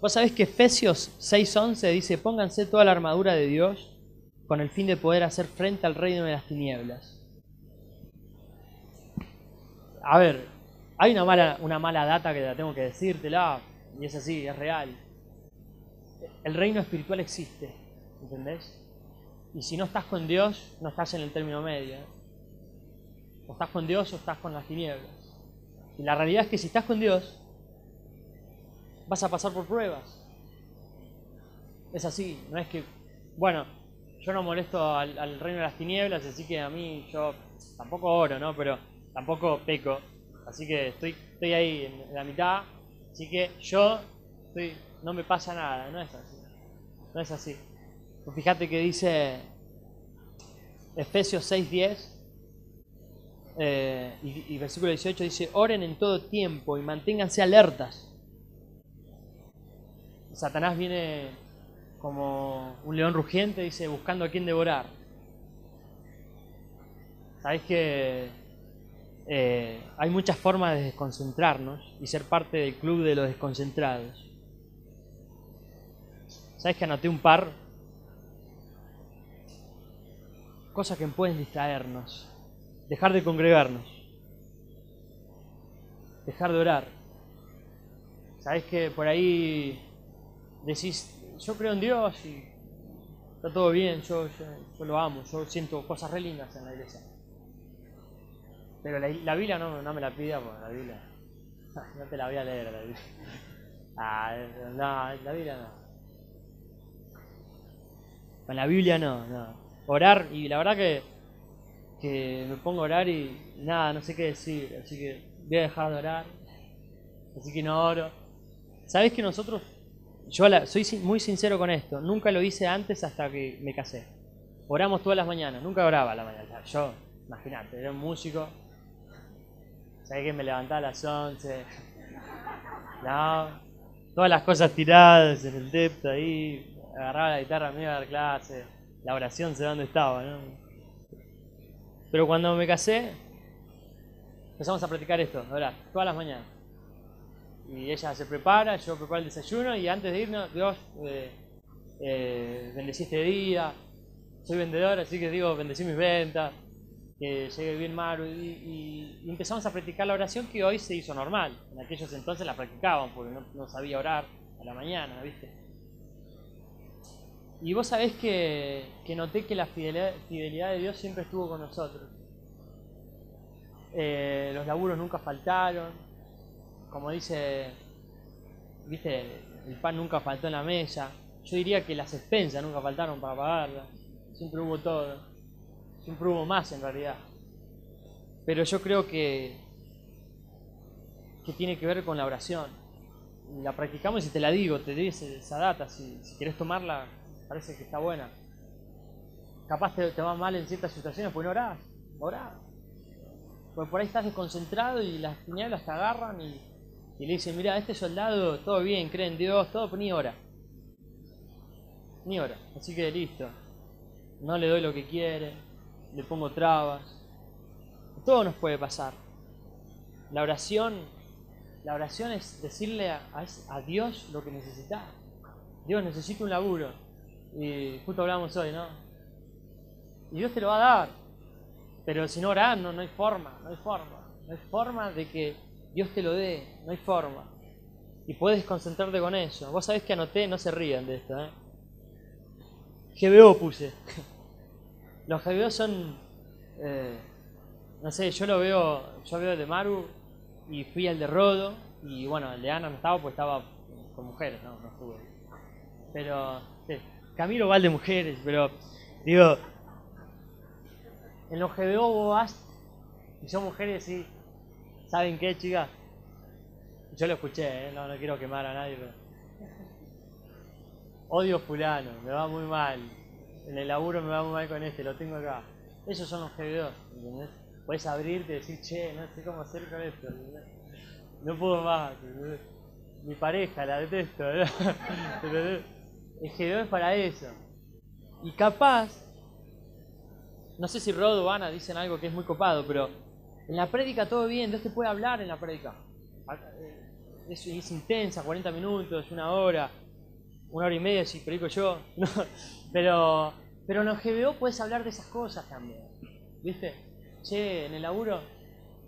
S2: Vos sabés que Efesios 6:11 dice, pónganse toda la armadura de Dios con el fin de poder hacer frente al reino de las tinieblas. A ver, hay una mala, una mala data que la tengo que decírtela, y es así, es real. El reino espiritual existe, ¿entendés? Y si no estás con Dios, no estás en el término medio. O estás con Dios o estás con las tinieblas. Y la realidad es que si estás con Dios, vas a pasar por pruebas. Es así, no es que, bueno, yo no molesto al, reino de las tinieblas, así que a mí yo tampoco oro, ¿no? Pero tampoco peco. Así que estoy, estoy ahí en la mitad. Así que yo estoy, no me pasa nada, no es así. No es así. Pues fíjate que dice Efesios 6.10 eh, y, y versículo 18 dice, oren en todo tiempo y manténganse alertas. Satanás viene como un león rugiente, dice, buscando a quien devorar. Sabéis que eh, hay muchas formas de desconcentrarnos y ser parte del club de los desconcentrados. ¿Sabes que anoté un par? Cosas que pueden distraernos. Dejar de congregarnos. Dejar de orar. ¿Sabes que por ahí decís, yo creo en Dios y está todo bien, yo, yo, yo lo amo, yo siento cosas re lindas en la iglesia. Pero la, Biblia no, no, me la pida porque la Biblia no te la voy a leer la Biblia. Ah, no, la Biblia no. Con la Biblia no, no. Orar, y la verdad que, que me pongo a orar y nada, no sé qué decir, así que voy a dejar de orar. Así que no oro. ¿Sabés que nosotros yo soy muy sincero con esto, nunca lo hice antes hasta que me casé. Oramos todas las mañanas, nunca oraba a la mañana. Yo, imagínate, era un músico. ¿Sabes que me levantaba a las 11? No, todas las cosas tiradas en el depto ahí, agarraba la guitarra, me iba a dar clase, la oración sé dónde estaba, ¿no? Pero cuando me casé, empezamos a practicar esto, orar, todas las mañanas y ella se prepara, yo preparo el desayuno y antes de irnos, Dios, eh, eh, este día, soy vendedor, así que digo, bendecí mis ventas, que llegue bien Maru, y, empezamos a practicar la oración que hoy se hizo normal, en aquellos entonces la practicaban porque no, sabía orar a la mañana, ¿viste? Y vos sabés que, que noté que la fidelidad, fidelidad, de Dios siempre estuvo con nosotros. Eh, los laburos nunca faltaron, como dice, viste, el pan nunca faltó en la mesa. Yo diría que las expensas nunca faltaron para pagarlas. Siempre hubo todo. Siempre hubo más en realidad. Pero yo creo que, que tiene que ver con la oración. La practicamos y te la digo, te doy esa data. Si, si querés tomarla, parece que está buena. Capaz te, te va mal en ciertas situaciones, pues no orás. Orá. Porque por ahí estás desconcentrado y las tinieblas te agarran y y le dice, mira, este soldado, todo bien, cree en Dios, todo, ni hora. Ni hora. Así que listo. No le doy lo que quiere, le pongo trabas. Todo nos puede pasar. La oración, la oración es decirle a, Dios lo que necesitas. Dios, necesito un laburo. Y justo hablamos hoy, ¿no? Y Dios te lo va a dar. Pero si no orás, no, no hay forma, no hay forma. No hay forma de que Dios te lo dé, no hay forma. Y puedes concentrarte con eso. Vos sabés que anoté, no se rían de esto, ¿eh? GBO puse. Los GBO son, eh, no sé, yo lo veo, yo veo el de Maru y fui al de Rodo y bueno, el de Ana no estaba porque estaba con mujeres, no, no estuve. Pero, Camilo va al de mujeres, pero digo, en los GBO vos vas y son mujeres y ¿Saben qué, chicas? Yo lo escuché, ¿eh? no, no quiero quemar a nadie, pero... Odio fulano, me va muy mal. En el laburo me va muy mal con este, lo tengo acá. Esos son los GBO, ¿entendés? Puedes abrirte y decir, che, no sé cómo hacer con esto. No puedo más. Mi pareja, la detesto. El GBO es para eso. Y capaz, no sé si Rod o Ana dicen algo que es muy copado, pero en la prédica todo bien, Dios te puede hablar en la prédica. es, es intensa, 40 minutos, una hora, una hora y media si predico yo. pero, pero en los GBO puedes hablar de esas cosas también. ¿Viste? Che, en el laburo,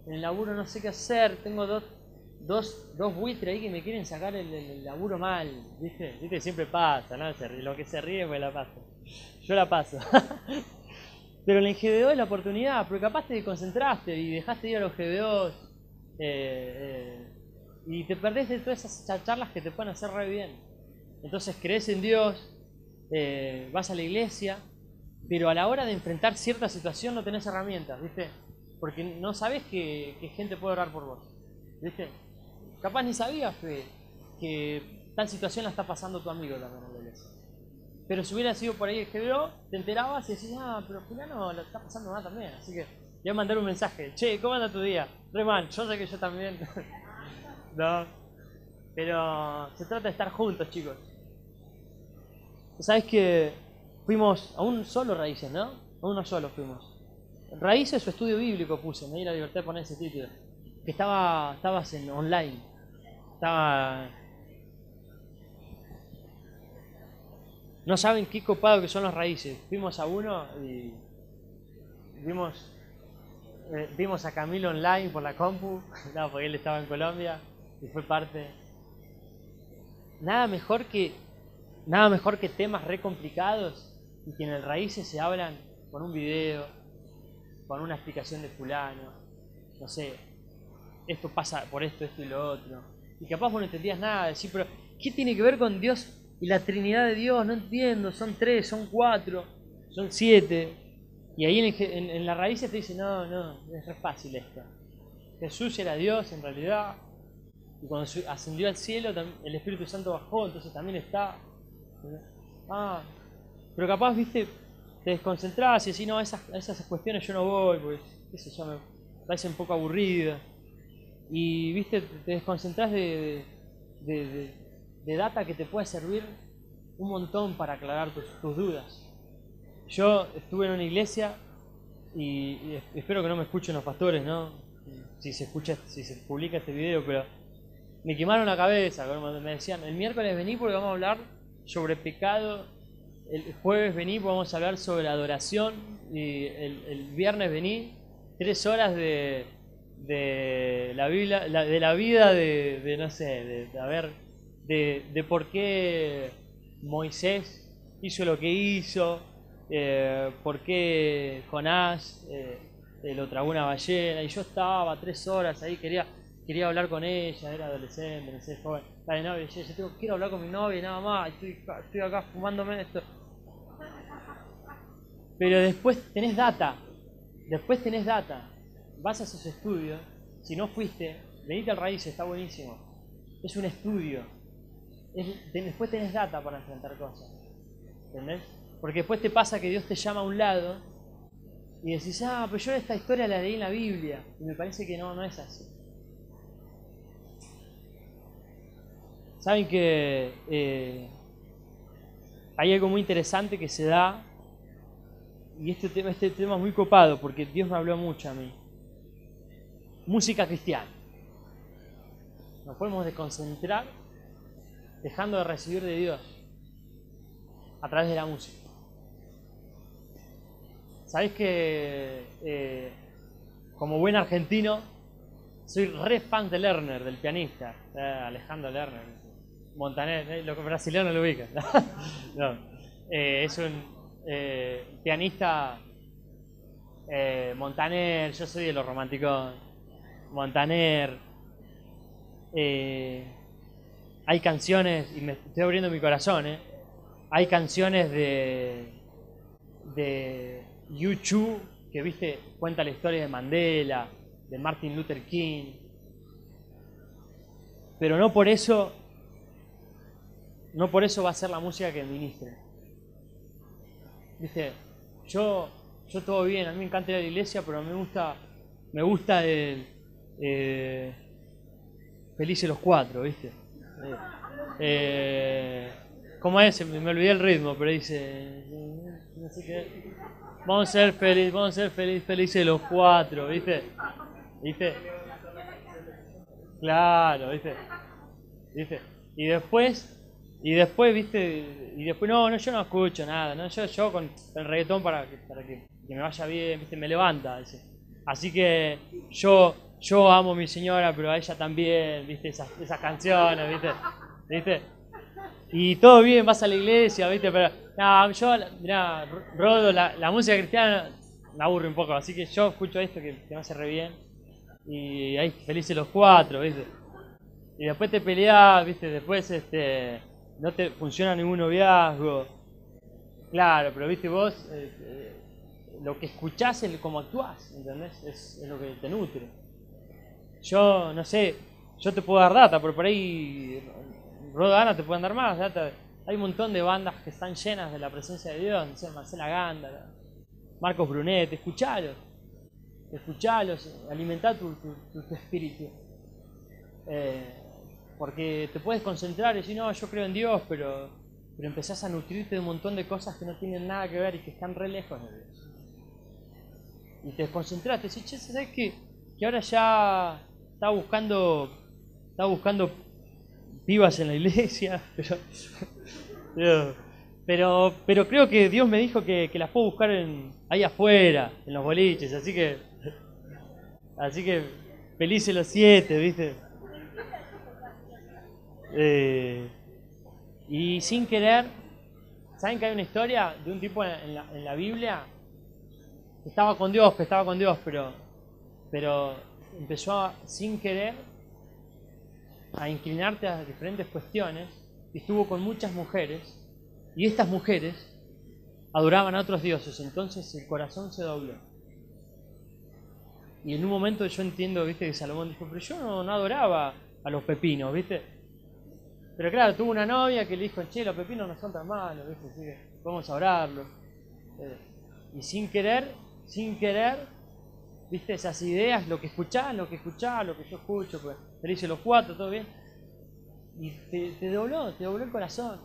S2: en el laburo no sé qué hacer, tengo dos, dos, dos buitres ahí que me quieren sacar el, laburo mal. ¿Viste? ¿Viste? Siempre pasa, ¿no? lo que se ríe me la paso. Yo la paso. pero en el GBO es la oportunidad, porque capaz te concentraste y dejaste de ir a los GBOs. Eh, eh, y te perdés de todas esas charlas que te pueden hacer re bien. Entonces crees en Dios, eh, vas a la iglesia, pero a la hora de enfrentar cierta situación no tenés herramientas, ¿viste? Porque no sabes que, gente puede orar por vos, ¿viste? Capaz ni sabías que, tal situación la está pasando tu amigo también. Pero si hubiera sido por ahí el veo, te enterabas y decías, ah, pero no lo está pasando mal también. Así que voy a mandar un mensaje, che, ¿cómo anda tu día? Re mal, yo sé que yo también. no. Pero se trata de estar juntos, chicos. Sabes que fuimos a un solo Raíces, ¿no? A uno solo fuimos. Raíces o estudio bíblico puse, me di la libertad de poner ese título. Que estaba, estabas en online. Estaba. No saben qué copado que son los raíces. Fuimos a uno y vimos, eh, vimos a Camilo online por la compu, porque él estaba en Colombia y fue parte. Nada mejor que Nada mejor que temas re complicados y que en el raíces se hablan con un video, con una explicación de fulano, no sé, esto pasa por esto, esto y lo otro. Y capaz vos no entendías nada, decir, pero ¿qué tiene que ver con Dios y la Trinidad de Dios? No entiendo, son tres, son cuatro, son siete. Y ahí en, las raíces te dicen, no, no, es fácil esto. Jesús era Dios en realidad, y cuando ascendió al cielo el Espíritu Santo bajó, entonces también está. Ah, pero capaz, viste, te desconcentrás y decís, no, esas, esas cuestiones yo no voy, pues, eso ya me parece un poco aburrido. Y, viste, te desconcentrás de, de, data que te puede servir un montón para aclarar tus, dudas. Yo estuve en una iglesia y, espero que no me escuchen los pastores, ¿no? Si se escucha, si se publica este video, pero me quemaron la cabeza, me decían, el miércoles vení porque vamos a hablar sobre pecado. El jueves vení, vamos a hablar sobre adoración. Y el, viernes vení, tres horas de, de la, Biblia, de la vida de, no sé, de, a ver, de, por qué Moisés hizo lo que hizo, eh, por qué Jonás eh, lo tragó una ballena. Y yo estaba tres horas ahí, quería quería hablar con ella, era adolescente, no sé, joven. Dale, novia, yo, quiero hablar con mi novia y nada más, estoy, estoy acá fumándome esto. Pero después tenés data, después tenés data, vas a esos estudios, si no fuiste, venite al raíz, está buenísimo. Es un estudio. Después tenés data para enfrentar cosas. ¿Entendés? Porque después te pasa que Dios te llama a un lado y decís, ah, pero yo esta historia la leí en la Biblia. Y me parece que no, no es así. Saben que eh, hay algo muy interesante que se da, y este tema, este tema es muy copado porque Dios me habló mucho a mí. Música cristiana. Nos podemos desconcentrar dejando de recibir de Dios a través de la música. Sabéis que eh, como buen argentino soy re fan de Lerner, del pianista, eh, Alejandro Lerner. Montaner, ¿eh? los brasileños lo ubican. no. Eh, es un pianista Montaner, yo soy de los románticos. Montaner. Hay canciones, y me estoy abriendo mi corazón, hay canciones de, de YouTube que viste, cuenta la historia de Mandela, de Martin Luther King. Pero no por eso no por eso va a ser la música que ministre. Viste, yo, yo todo bien, a mí me encanta ir a la iglesia, pero me gusta, me gusta el eh, Felices los cuatro, ¿viste? Eh, ¿Cómo es? Me, olvidé el ritmo, pero dice. No sé. Vamos a ser felices, vamos a ser felices, felices los cuatro, ¿viste? ¿Viste? Claro, ¿viste? ¿viste? Y después, y después, ¿viste? Y después, no, no, yo no escucho nada, ¿no? Yo, yo con el reggaetón para que, para que, me vaya bien, ¿viste? Me levanta, dice. Así que yo, yo amo a mi señora, pero a ella también, ¿viste? Esas, esas canciones, ¿viste? ¿Viste? Y todo bien, vas a la iglesia, ¿viste? Pero, no, yo, mirá, Rodo, la, música cristiana me aburre un poco, así que yo escucho esto que, que me hace re bien. Y ahí felices los cuatro, ¿viste? Y después te peleás, ¿viste? Después este, no te funciona ningún noviazgo. Claro, pero, ¿viste? Vos, eh, eh, lo que escuchás es cómo actuás, ¿entendés? Es lo que te nutre. Yo, no sé, yo te puedo dar data, pero por ahí Rodana te pueden dar más. Hay un montón de bandas que están llenas de la presencia de Dios, Marcela Gándara, Marcos Brunet, escuchalos, escuchalos, tu, tu, tu espíritu. Eh, porque te puedes concentrar y decir, no, yo creo en Dios, pero, pero empezás a nutrirte de un montón de cosas que no tienen nada que ver y que están re lejos de Dios. Y te desconcentraste, decís, che, ¿sabes qué? Que ahora ya está buscando, está buscando pibas en la iglesia, pero, pero, pero, creo que Dios me dijo que, que, las puedo buscar en, ahí afuera, en los boliches, así que, así que felices los siete, ¿viste? Eh, y sin querer, ¿saben que hay una historia de un tipo en la, en la Biblia estaba con Dios, que estaba con Dios, pero, pero empezó sin querer a inclinarte a diferentes cuestiones y estuvo con muchas mujeres y estas mujeres adoraban a otros dioses, entonces el corazón se dobló. Y en un momento yo entiendo, viste, que Salomón dijo, pero yo no, no adoraba a los pepinos, viste. Pero claro, tuvo una novia que le dijo, che, los pepinos no son tan malos, viste, así que vamos a orarlos. Eh, y sin querer, sin querer, viste, esas ideas, lo que escuchás, lo que escuchás, lo que yo escucho, pues felices los cuatro, todo bien. Y te, te, dobló, te dobló el corazón.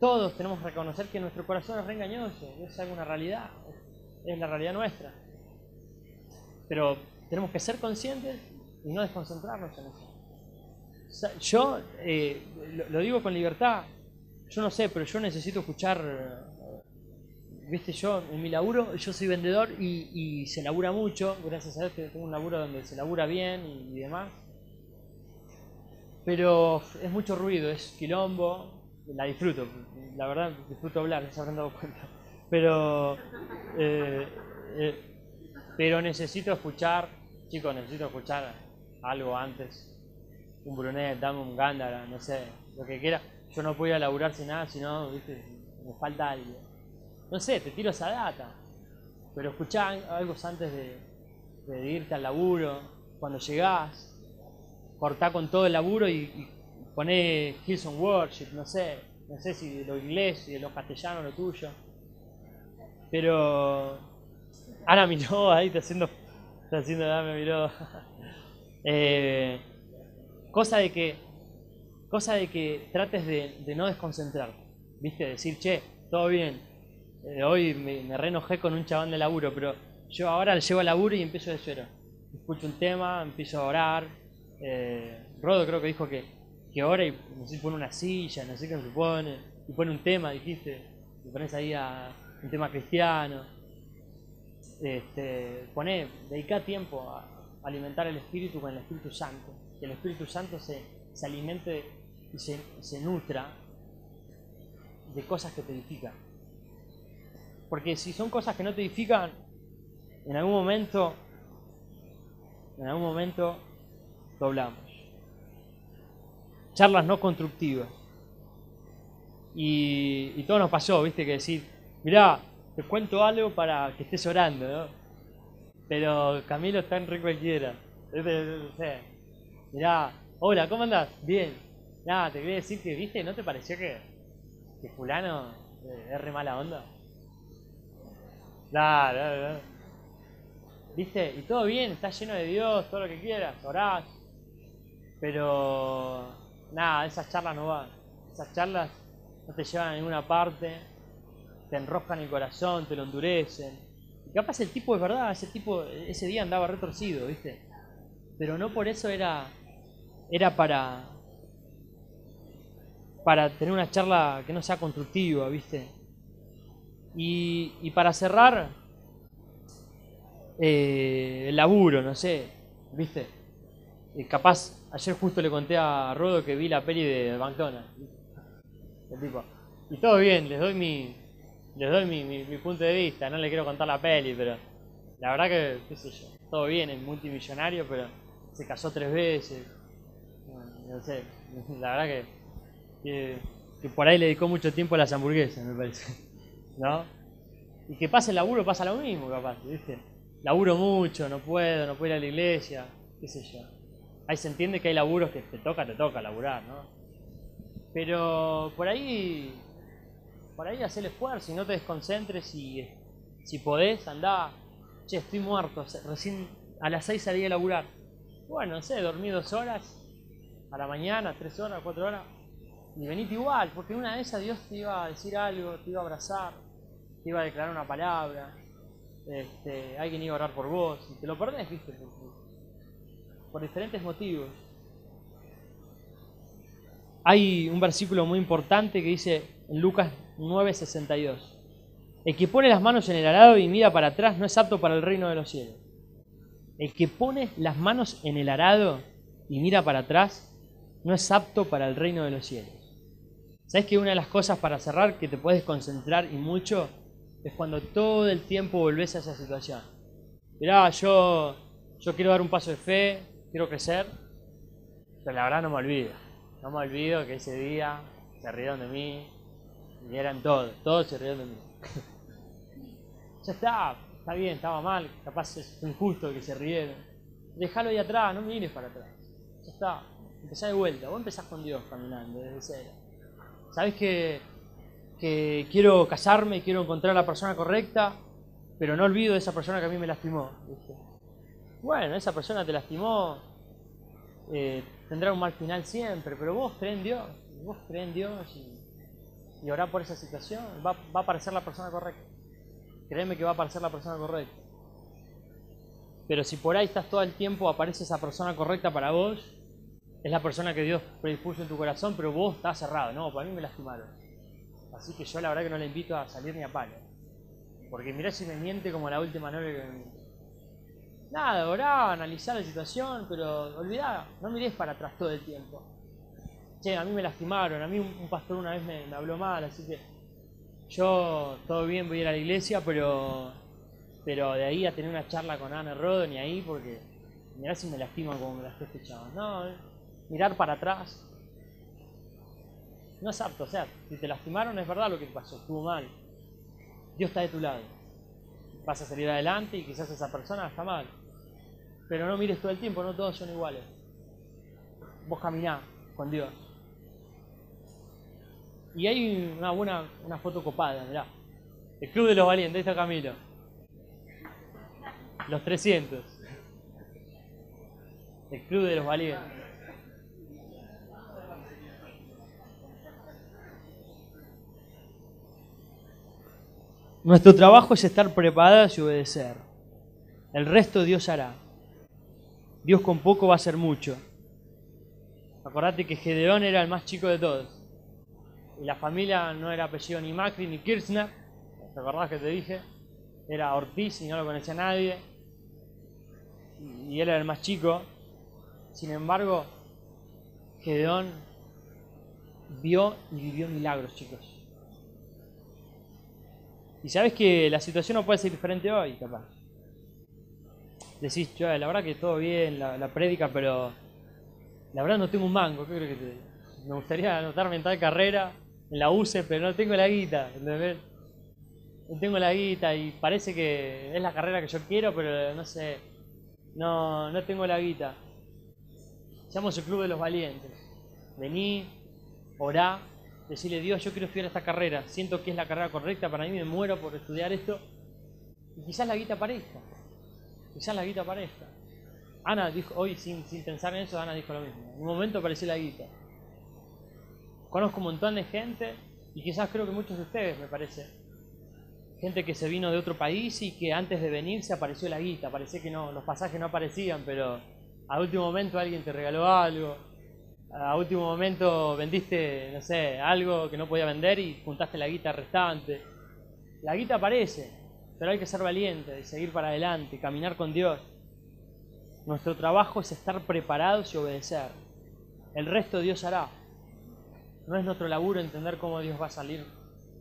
S2: Todos tenemos que reconocer que nuestro corazón es reengañoso, es alguna realidad, es la realidad nuestra. Pero tenemos que ser conscientes y no desconcentrarnos en eso. Yo eh, lo, digo con libertad, yo no sé, pero yo necesito escuchar, viste, yo en mi laburo, yo soy vendedor y, y se labura mucho, gracias a Dios que tengo un laburo donde se labura bien y, demás. Pero es mucho ruido, es quilombo, la disfruto, la verdad disfruto hablar, se habrán dado cuenta, pero, eh, eh, pero necesito escuchar, chicos, necesito escuchar algo antes, un Brunet, dame un Gándara, no sé, lo que quiera, yo no podía laburar sin nada, sino, viste, me falta algo, no sé, te tiro esa data, pero escuchá algo antes de, de irte al laburo, cuando llegás, cortá con todo el laburo y, y poné Hillsong Worship, no sé, no sé si de lo inglés y de lo castellano lo tuyo. Pero Ana miró ahí, está haciendo, está haciendo, me miró. eh, cosa de que, cosa de que trates de, de no desconcentrarte, viste, decir, che, todo bien, hoy me, me reenojé con un chabón de laburo, pero yo ahora le llevo al laburo y empiezo de cero. Escucho un tema, empiezo a orar, eh, Rodo creo que dijo que, que ahora y no sé, pone una silla, no sé qué se pone, y pone un tema, dijiste, y pones ahí a un tema cristiano. Este, poné, dedicá tiempo a alimentar el Espíritu con el Espíritu Santo, que el Espíritu Santo se, se alimente y se, se nutra de cosas que te edifican. Porque si son cosas que no te edifican, en algún momento, en algún momento doblamos. Charlas no constructivas. Y, y todo nos pasó, viste, que decir, mirá, te cuento algo para que estés orando, ¿no? Pero Camilo está en re cualquiera. Mirá, hola, ¿cómo andás? Bien. Nada, te quería decir que, viste, ¿no te pareció que, que fulano es re mala onda? Claro, claro, claro. ¿Viste? Y todo bien, está lleno de Dios, todo lo que quieras, orás, pero nada, esas charlas no van. Esas charlas no te llevan a ninguna parte, te enroscan el corazón, te lo endurecen. Y capaz el tipo es verdad, ese tipo ese día andaba retorcido, ¿viste? Pero no por eso era, era para, para tener una charla que no sea constructiva, ¿viste? Y, para cerrar, eh, el laburo, no sé, ¿viste? Y capaz, ayer justo le conté a Rodo que vi la peli de McDonald's. El tipo, y todo bien, les doy mi, les doy mi, mi, punto de vista, no le quiero contar la peli, pero la verdad que, qué sé yo, todo bien, es multimillonario, pero se casó tres veces. No, no sé, la verdad que, que, que por ahí le dedicó mucho tiempo a las hamburguesas, me parece. ¿No? Y que pase el laburo pasa lo mismo, capaz, ¿viste? Laburo mucho, no puedo, no puedo ir a la iglesia, qué sé yo. Ahí se entiende que hay laburos que te toca, te toca laburar, ¿no? Pero por ahí, por ahí hacer el esfuerzo y no te desconcentres y si podés, andá. Che, estoy muerto, recién a las 6 salí a laburar. Bueno, no sé, dormí dos horas, a la mañana, tres horas, cuatro horas, y venite igual, porque una de esas Dios te iba a decir algo, te iba a abrazar, te iba a declarar una palabra, este, alguien iba a orar por vos, y te lo perdés, viste, por, por diferentes motivos. Hay un versículo muy importante que dice en Lucas 9:62, el que pone las manos en el arado y mira para atrás no es apto para el reino de los cielos. El que pone las manos en el arado y mira para atrás no es apto para el reino de los cielos. ¿Sabes que una de las cosas para cerrar que te puedes concentrar y mucho es cuando todo el tiempo volvés a esa situación? Mirá, yo, yo quiero dar un paso de fe, quiero crecer, pero la verdad no me olvido. No me olvido que ese día se rieron de mí y eran todos, todos se rieron de mí. ya está, está bien, estaba mal, capaz es injusto que se rieron. Déjalo ahí atrás, no mires para atrás. Ya está, empezá de vuelta. Vos empezás con Dios caminando desde cero. Sabés que, que quiero casarme, quiero encontrar a la persona correcta, pero no olvido de esa persona que a mí me lastimó. ¿viste? Bueno, esa persona te lastimó, eh, tendrá un mal final siempre, pero vos crees en Dios, vos crees en Dios y, y orá por esa situación, va, va a aparecer la persona correcta. Créeme que va a aparecer la persona correcta. Pero si por ahí estás todo el tiempo, aparece esa persona correcta para vos, es la persona que Dios predispuso en tu corazón, pero vos estás cerrado. No, para mí me lastimaron. Así que yo la verdad que no le invito a salir ni a palo. Porque mirá si me miente como la última novia que me... Nada, orá, analizar la situación, pero olvidá, no mires para atrás todo el tiempo. Che, a mí me lastimaron, a mí un, pastor una vez me, habló mal, así que yo todo bien voy a ir a la iglesia, pero pero de ahí a tener una charla con Ana Rodo ni ahí porque mirá si me lastiman como me lastimó este chaval. No, mirar para atrás. No es apto, o sea, si te lastimaron es verdad lo que pasó, estuvo mal. Dios está de tu lado. Vas a salir adelante y quizás esa persona está mal. Pero no mires todo el tiempo, no todos son iguales. Vos caminá con Dios. Y hay una buena una foto copada, mirá. El Club de los Valientes, ahí está Camilo. Los 300. El Club de los Valientes. Nuestro trabajo es estar preparados y obedecer. El resto Dios hará. Dios con poco va a hacer mucho. Acordate que Gedeón era el más chico de todos. Y la familia no era apellido ni Macri ni Kirchner. ¿Te acordás que te dije? Era Ortiz y no lo conocía nadie. Y él era el más chico. Sin embargo, Gedeón vio y vivió milagros, chicos. Y sabes que la situación no puede ser diferente hoy, capaz. Decís, yo, la verdad que todo bien, la, la prédica, pero la verdad no tengo un mango. ¿Qué crees que te Me gustaría anotarme en tal carrera, en la UCE, pero no tengo la guita. ¿entendés? No tengo la guita y parece que es la carrera que yo quiero, pero no sé, no, no tengo la guita. Seamos el club de los valientes. Vení, orá, decirle Dios, yo quiero estudiar esta carrera, siento que es la carrera correcta, para mí me muero por estudiar esto. Y quizás la guita aparezca, quizás la guita aparezca. Ana dijo, hoy sin, sin pensar en eso, Ana dijo lo mismo. En un momento apareció la guita. Conozco un montón de gente, y quizás creo que muchos de ustedes, me parece, gente que se vino de otro país y que antes de venir se apareció la guita. Parecía que no, los pasajes no aparecían, pero al último momento alguien te regaló algo, a último momento vendiste, no sé, algo que no podía vender y juntaste la guita restante. La guita aparece, pero hay que ser valiente y seguir para adelante, caminar con Dios. Nuestro trabajo es estar preparados y obedecer. El resto Dios hará. No es nuestro laburo entender cómo Dios va a salir,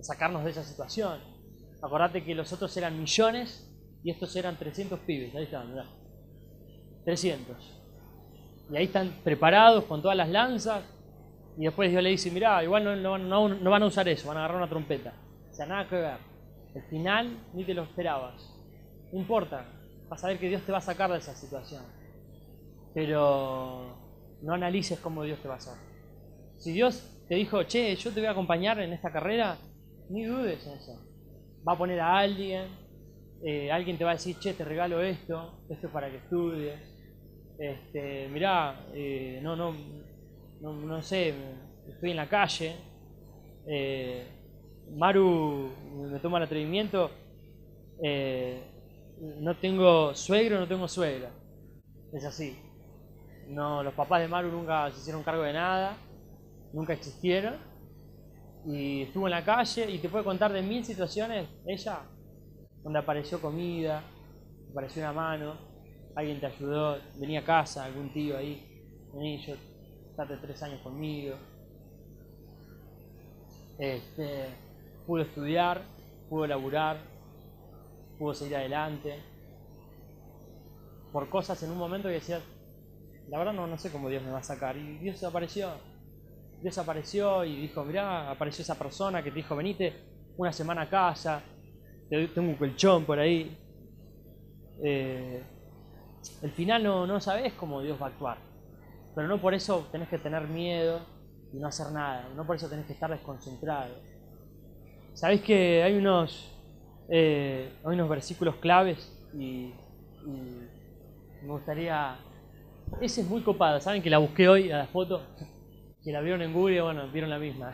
S2: sacarnos de esa situación. Acordate que los otros eran millones y estos eran 300 pibes. Ahí están, mirá. 300. Y ahí están preparados con todas las lanzas. Y después Dios le dice, mirá, igual no, no, van a usar eso, van a agarrar una trompeta. O sea, nada que ver. El final ni te lo esperabas. No importa, vas a ver que Dios te va a sacar de esa situación. Pero no analices cómo Dios te va a hacer. Si Dios te dijo, che, yo te voy a acompañar en esta carrera, ni dudes en eso. Va a poner a alguien, eh, alguien te va a decir, che, te regalo esto, esto es para que estudies. Este, mirá, eh, no, no, no, sé, estoy en la calle. Eh, Maru me toma el atrevimiento. no tengo suegro, no tengo suegra. Es así. No, los papás de Maru nunca se hicieron cargo de nada nunca existieron. Y estuvo en la calle y te puede contar de mil situaciones, ella, donde apareció comida, apareció una mano, alguien te ayudó, venía a casa, algún tío ahí, vení, yo, estate tres años conmigo. Este, pudo estudiar, pudo laburar, pudo seguir adelante. Por cosas en un momento que decías, la verdad no, no sé cómo Dios me va a sacar. Y Dios apareció desapareció y dijo, mirá, apareció esa persona que te dijo, venite una semana a casa, tengo un colchón por ahí. Eh, el final no, no sabes cómo Dios va a actuar, pero no por eso tenés que tener miedo y no hacer nada, no por eso tenés que estar desconcentrado. Sabés que hay unos, eh, hay unos versículos claves y, me gustaría... Ese es muy copado, ¿saben que la busqué hoy a la foto? que la vieron en Google, bueno, vieron la misma.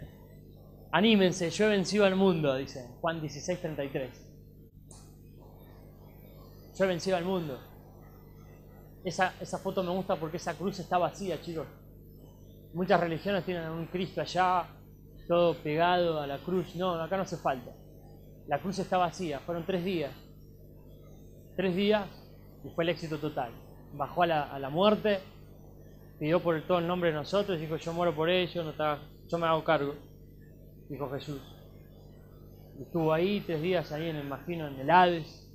S2: Anímense, yo he vencido al mundo, dice Juan 16, 33. Yo he vencido al mundo. Esa, esa foto me gusta porque esa cruz está vacía, chicos. Muchas religiones tienen un Cristo allá, todo pegado a la cruz. No, acá no hace falta. La cruz está vacía, fueron tres días. Tres días y fue el éxito total. Bajó a la, a la muerte, pidió por todo el nombre de nosotros, dijo yo muero por ellos, no yo me hago cargo, dijo Jesús. estuvo ahí tres días ahí en el imagino en el Hades,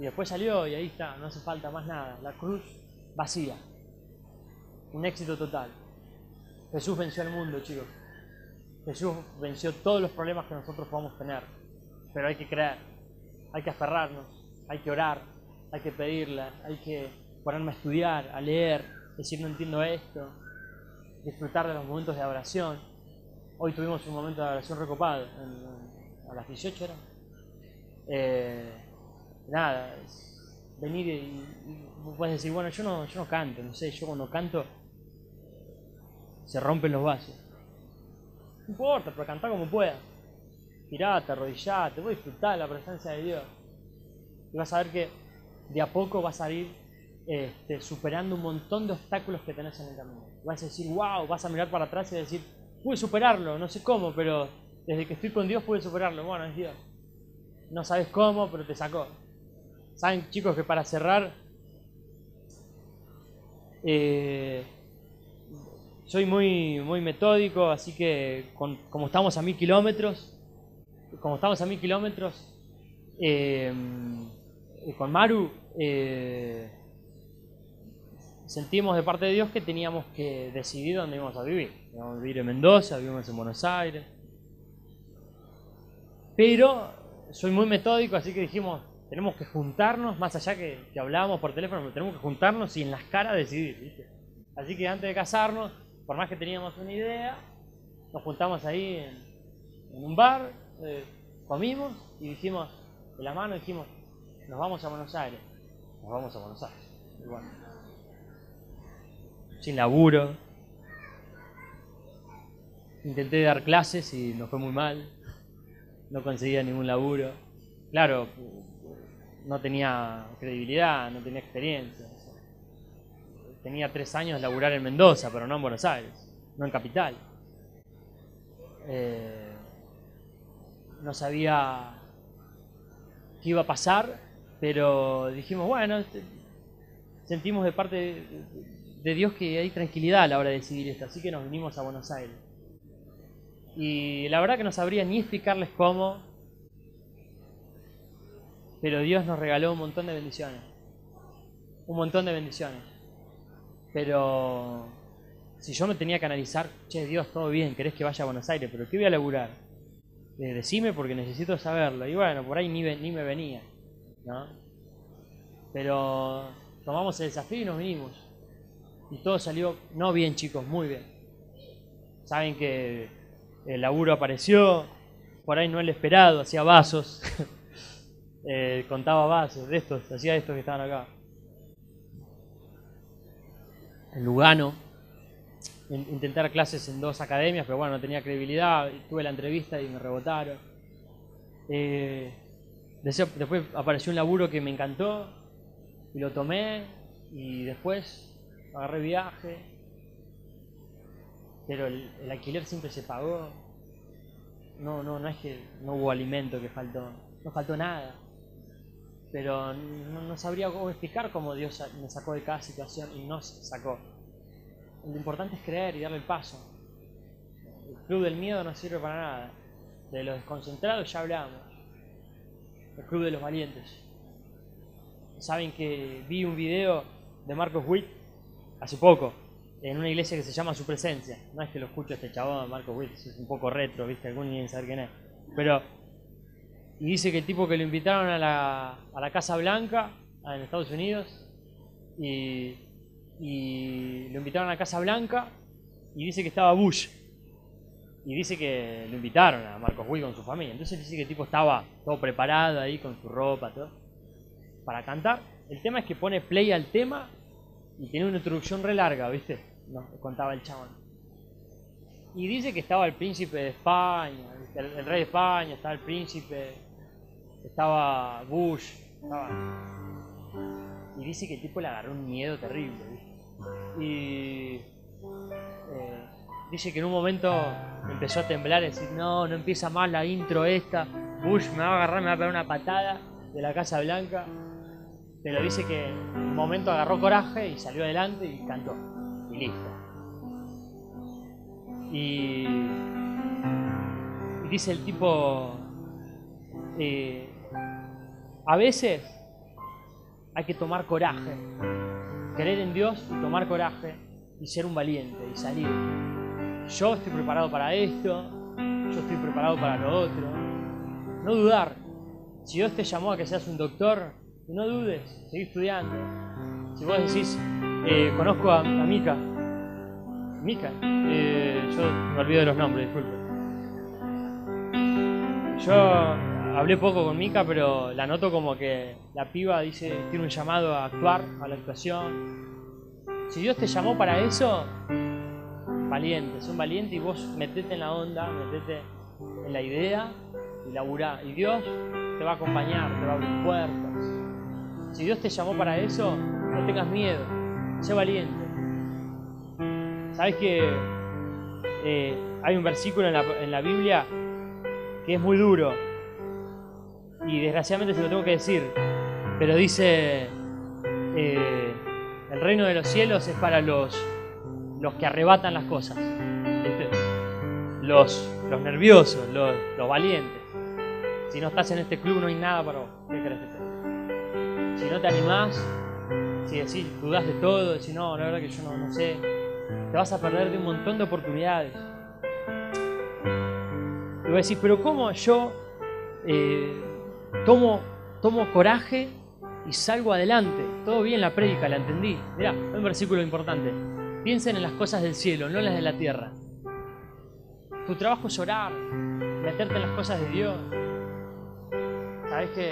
S2: y después salió y ahí está, no hace falta más nada, la cruz vacía, un éxito total. Jesús venció al mundo, chicos. Jesús venció todos los problemas que nosotros podamos tener, pero hay que creer, hay que aferrarnos, hay que orar, hay que pedirla, hay que ponerme a estudiar, a leer, decir no entiendo esto, disfrutar de los momentos de oración. Hoy tuvimos un momento de oración recopado, a las 18 era. Eh, nada, venir y, puedes decir, bueno, yo no, yo no canto, no sé, yo cuando canto se rompen los vasos. No importa, pero cantar como puedas. Tirate, arrodillate, voy a disfrutar la presencia de Dios. Y vas a ver que de a poco vas a ir este, superando un montón de obstáculos que tenés en el camino. Vas a decir, wow, vas a mirar para atrás y decir, pude superarlo, no sé cómo, pero desde que estoy con Dios pude superarlo. Bueno, es Dios. No sabes cómo, pero te sacó. Saben, chicos, que para cerrar, eh, soy muy, muy metódico, así que como estamos a mil kilómetros, como estamos a mil kilómetros, eh, con Maru, eh, sentimos de parte de Dios que teníamos que decidir dónde íbamos a vivir. Íbamos a vivir en Mendoza, vivimos en Buenos Aires. Pero soy muy metódico, así que dijimos, tenemos que juntarnos, más allá que, hablábamos por teléfono, tenemos que juntarnos y en las caras decidir. Así que antes de casarnos, por más que teníamos una idea, nos juntamos ahí en, un bar, eh, comimos y dijimos, de la mano dijimos, nos vamos a Buenos Aires. Nos vamos a Buenos Aires sin laburo. Intenté dar clases y no fue muy mal. No conseguía ningún laburo. Claro, no tenía credibilidad, no tenía experiencia. tenía tres años laburar en Mendoza, pero no en Buenos Aires, no en Capital. Eh, no sabía qué iba a pasar, pero dijimos, bueno, este, sentimos de parte de Dios que hay tranquilidad a la hora de decidir esto, así que nos vinimos a Buenos Aires. Y la verdad que no sabría ni explicarles cómo, pero Dios nos regaló un montón de bendiciones. Un montón de bendiciones. Pero si yo me tenía que analizar, che, Dios, todo bien, querés que vaya a Buenos Aires, pero ¿qué voy a laburar? Eh, decime porque necesito saberlo. Y bueno, por ahí ni, me venía. ¿no? Pero tomamos el desafío y nos vinimos. Y todo salió, no bien chicos, muy bien. Saben que el laburo apareció, por ahí no el esperado, hacía vasos, eh, contaba vasos, de estos, hacía estos que estaban acá. En Lugano, intenté dar clases en dos academias, pero bueno, no tenía credibilidad, tuve la entrevista y me rebotaron. Eh, después apareció un laburo que me encantó y lo tomé y después agarré viaje, pero el, alquiler siempre se pagó. No, no, no es que no hubo alimento que faltó, no faltó nada. Pero no, sabría cómo explicar cómo Dios me sacó de cada situación y nos sacó. Lo importante es creer y darle el paso. El club del miedo no sirve para nada. De los desconcentrados ya hablamos. El club de los valientes. Saben que vi un video de Marcos Witt hace poco, en una iglesia que se llama Su Presencia. No es que lo escucho este chabón, Marco Wills, es un poco retro, ¿viste? Algún ni saber quién es. Pero, y dice que el tipo que lo invitaron a la, a la Casa Blanca, en Estados Unidos, y, y lo invitaron a la Casa Blanca, y dice que estaba Bush. Y dice que lo invitaron a Marcos Witt con su familia. Entonces dice que el tipo estaba todo preparado ahí con su ropa, todo, para cantar. El tema es que pone play al tema y tiene una introducción re larga, ¿viste? No, contaba el chabón. Y dice que estaba el príncipe de España, el, rey de España, estaba el príncipe, estaba Bush, Y dice que el tipo le agarró un miedo terrible. Y eh, dice que en un momento empezó a temblar y decir, no, no empieza más la intro esta, Bush me va a agarrar, me va a pegar una patada de la Casa Blanca pero dice que en un momento agarró coraje y salió adelante y cantó. Y listo. Y, dice el tipo, eh, a veces hay que tomar coraje, creer en Dios y tomar coraje y ser un valiente y salir. Yo estoy preparado para esto, yo estoy preparado para lo otro. No dudar. Si Dios te llamó a que seas un doctor, no dudes, seguí estudiando. Si vos decís, eh, conozco a, a Mika, Mika, eh, yo me olvido de los nombres, disculpe. Yo hablé poco con Mika, pero la noto como que la piba dice, tiene un llamado a actuar, a la actuación. Si Dios te llamó para eso, valiente, son valiente y vos metete en la onda, metete en la idea y laburá. Y Dios te va a acompañar, te va a abrir puertas. Si Dios te llamó para eso, no tengas miedo, sé valiente. Sabes que eh, hay un versículo en la, Biblia que es muy duro y desgraciadamente se lo tengo que decir, pero dice, eh, el reino de los cielos es para los, los que arrebatan las cosas, los, los nerviosos, los, los valientes. Si no estás en este club no hay nada para vos. ¿Qué crees que si no te animás, si decís, dudás de todo, decís, no, la verdad que yo no, sé, te vas a perder de un montón de oportunidades. Y voy a decir, pero ¿cómo yo eh, tomo, tomo coraje y salgo adelante? Todo bien la prédica, la entendí. Mirá, un versículo importante. Piensen en las cosas del cielo, no en las de la tierra. Tu trabajo es orar, meterte en las cosas de Dios. Sabes que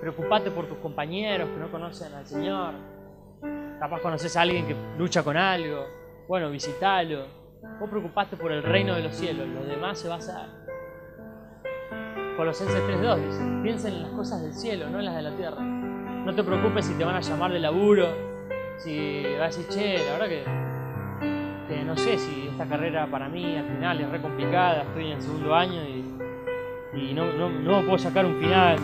S2: Preocupate por tus compañeros que no conocen al Señor. Capaz conoces a alguien que lucha con algo. Bueno, visitalo. Vos preocupate por el reino de los cielos, lo demás se va a hacer. Colosenses 3.2 dice, piensen en las cosas del cielo, no en las de la tierra. No te preocupes si te van a llamar de laburo, si va a decir, che, la verdad que, no sé si esta carrera para mí al final es re complicada, estoy en el segundo año y, no, no, puedo sacar un final.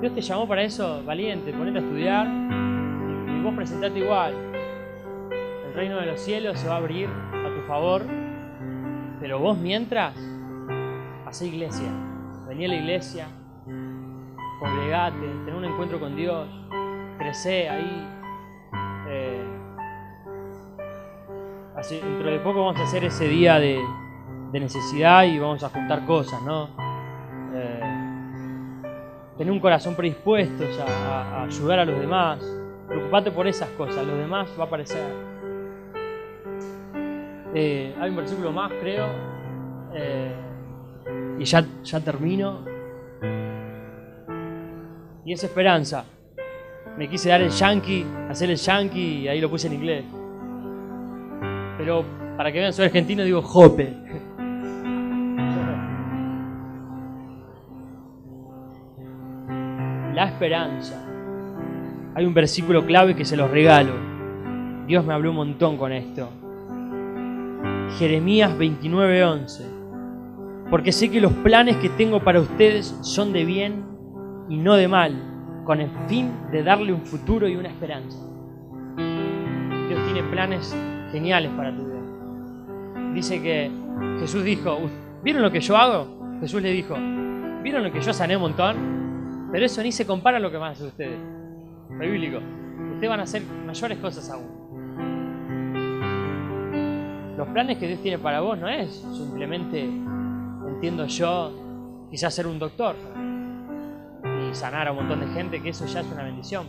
S2: Dios te llamó para eso, valiente, ponete a estudiar y, vos presentate igual. El reino de los cielos se va a abrir a tu favor, pero vos mientras, hacé iglesia, vení a la iglesia, congregate, tener un encuentro con Dios, crecé ahí. Eh, así, dentro de poco vamos a hacer ese día de, necesidad y vamos a juntar cosas, ¿no? Eh, tener un corazón predispuesto a, a, ayudar a los demás. Preocupate por esas cosas, los demás va a aparecer. Eh, hay un versículo más, creo. Eh, y ya, ya termino. Y es esperanza. Me quise dar el yankee, hacer el yankee y ahí lo puse en inglés. Pero para que vean, soy argentino, digo jope. La esperanza. Hay un versículo clave que se los regalo. Dios me habló un montón con esto. Jeremías 29:11. Porque sé que los planes que tengo para ustedes son de bien y no de mal, con el fin de darle un futuro y una esperanza. Dios tiene planes geniales para tu vida. Dice que Jesús dijo, ¿vieron lo que yo hago? Jesús le dijo, ¿vieron lo que yo sané un montón? Pero eso ni se compara a lo que van a hacer ustedes. Es bíblico. Ustedes van a hacer mayores cosas aún. Los planes que Dios tiene para vos no es simplemente, entiendo yo, quizás ser un doctor y sanar a un montón de gente, que eso ya es una bendición.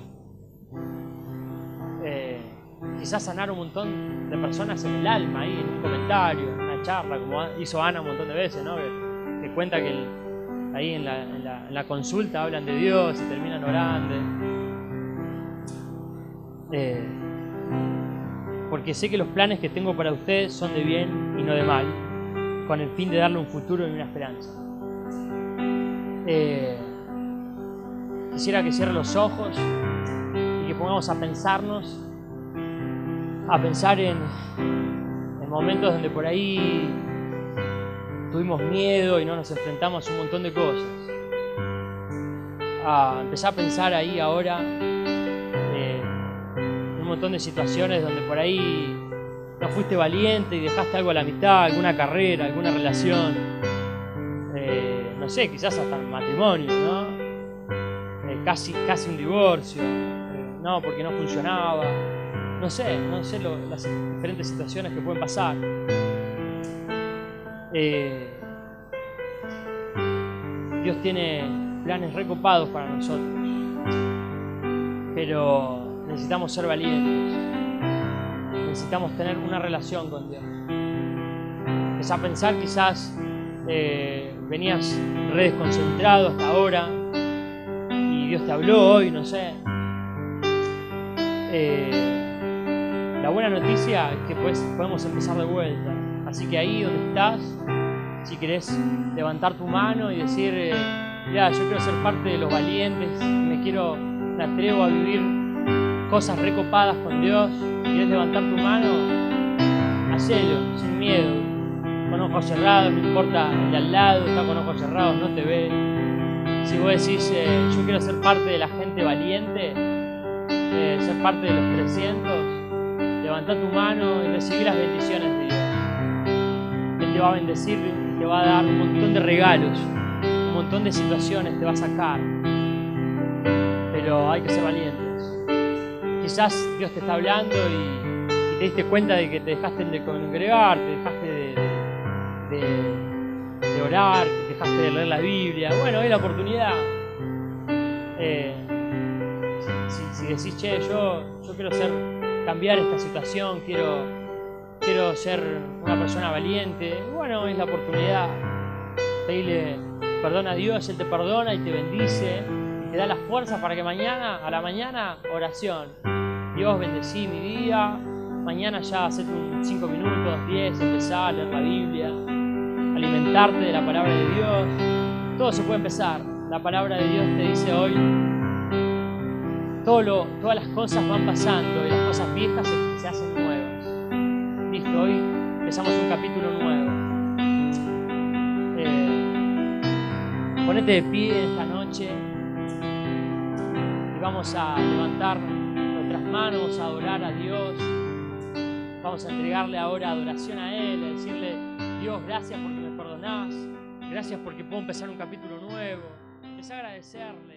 S2: Eh, quizás sanar a un montón de personas en el alma, ahí en un comentario, en una charla, como hizo Ana un montón de veces, ¿no? que, cuenta que ahí en la, en, la, en la, consulta hablan de Dios y terminan orando. Eh, porque sé que los planes que tengo para ustedes son de bien y no de mal, con el fin de darle un futuro y una esperanza. Eh, quisiera que cierre los ojos y que pongamos a pensarnos, a pensar en, en momentos donde por ahí tuvimos miedo y no nos enfrentamos a un montón de cosas. A empezar a pensar ahí ahora eh, un montón de situaciones donde por ahí no fuiste valiente y dejaste algo a la mitad, alguna carrera, alguna relación. Eh, no sé, quizás hasta el matrimonio, ¿no? Eh, casi, casi un divorcio. no, porque no funcionaba. No sé, no sé lo, las diferentes situaciones que pueden pasar. Eh, Dios tiene planes recopados para nosotros, pero necesitamos ser valientes, necesitamos tener una relación con Dios. Es a pensar quizás eh, venías re desconcentrado hasta ahora y Dios te habló hoy, no sé. Eh, la buena noticia es que pues, podemos empezar de vuelta. Así que ahí donde estás, si querés levantar tu mano y decir, eh, mira, yo quiero ser parte de los valientes, me quiero, me atrevo a vivir cosas recopadas con Dios, quieres levantar tu mano, hacelo, sin miedo, con ojos cerrados, no importa el de al lado, está con ojos cerrados, no te ve. Si vos decís, eh, yo quiero ser parte de la gente valiente, eh, ser parte de los 300, levanta tu mano y recibí las bendiciones de Dios. Él te va a bendecir, te va a dar un montón de regalos, un montón de situaciones, te va a sacar. Pero hay que ser valientes. Quizás Dios te está hablando y, te diste cuenta de que te dejaste de congregar, te dejaste de, orar, te dejaste de leer la Biblia. Bueno, es la oportunidad. Eh, si, si, decís, che, yo, yo quiero ser, cambiar esta situación, quiero quiero ser una persona valiente, bueno, es la oportunidad. Pedirle perdón a Dios, Él te perdona y te bendice te da las fuerzas para que mañana, a la mañana, oración. Dios, bendecí mi día. Mañana ya hacer 5 minutos, 10, empezar a leer la Biblia, alimentarte de la palabra de Dios. Todo se puede empezar. La palabra de Dios te dice hoy, todo lo, todas las cosas van pasando y las cosas viejas se, hacen nuevas. Listo, hoy empezamos un capítulo nuevo. Eh, ponete de pie esta noche vamos a levantar nuestras manos, a adorar a Dios. Vamos a entregarle ahora adoración a Él, a decirle, Dios, gracias porque me perdonás, gracias porque puedo empezar un capítulo nuevo. Es agradecerle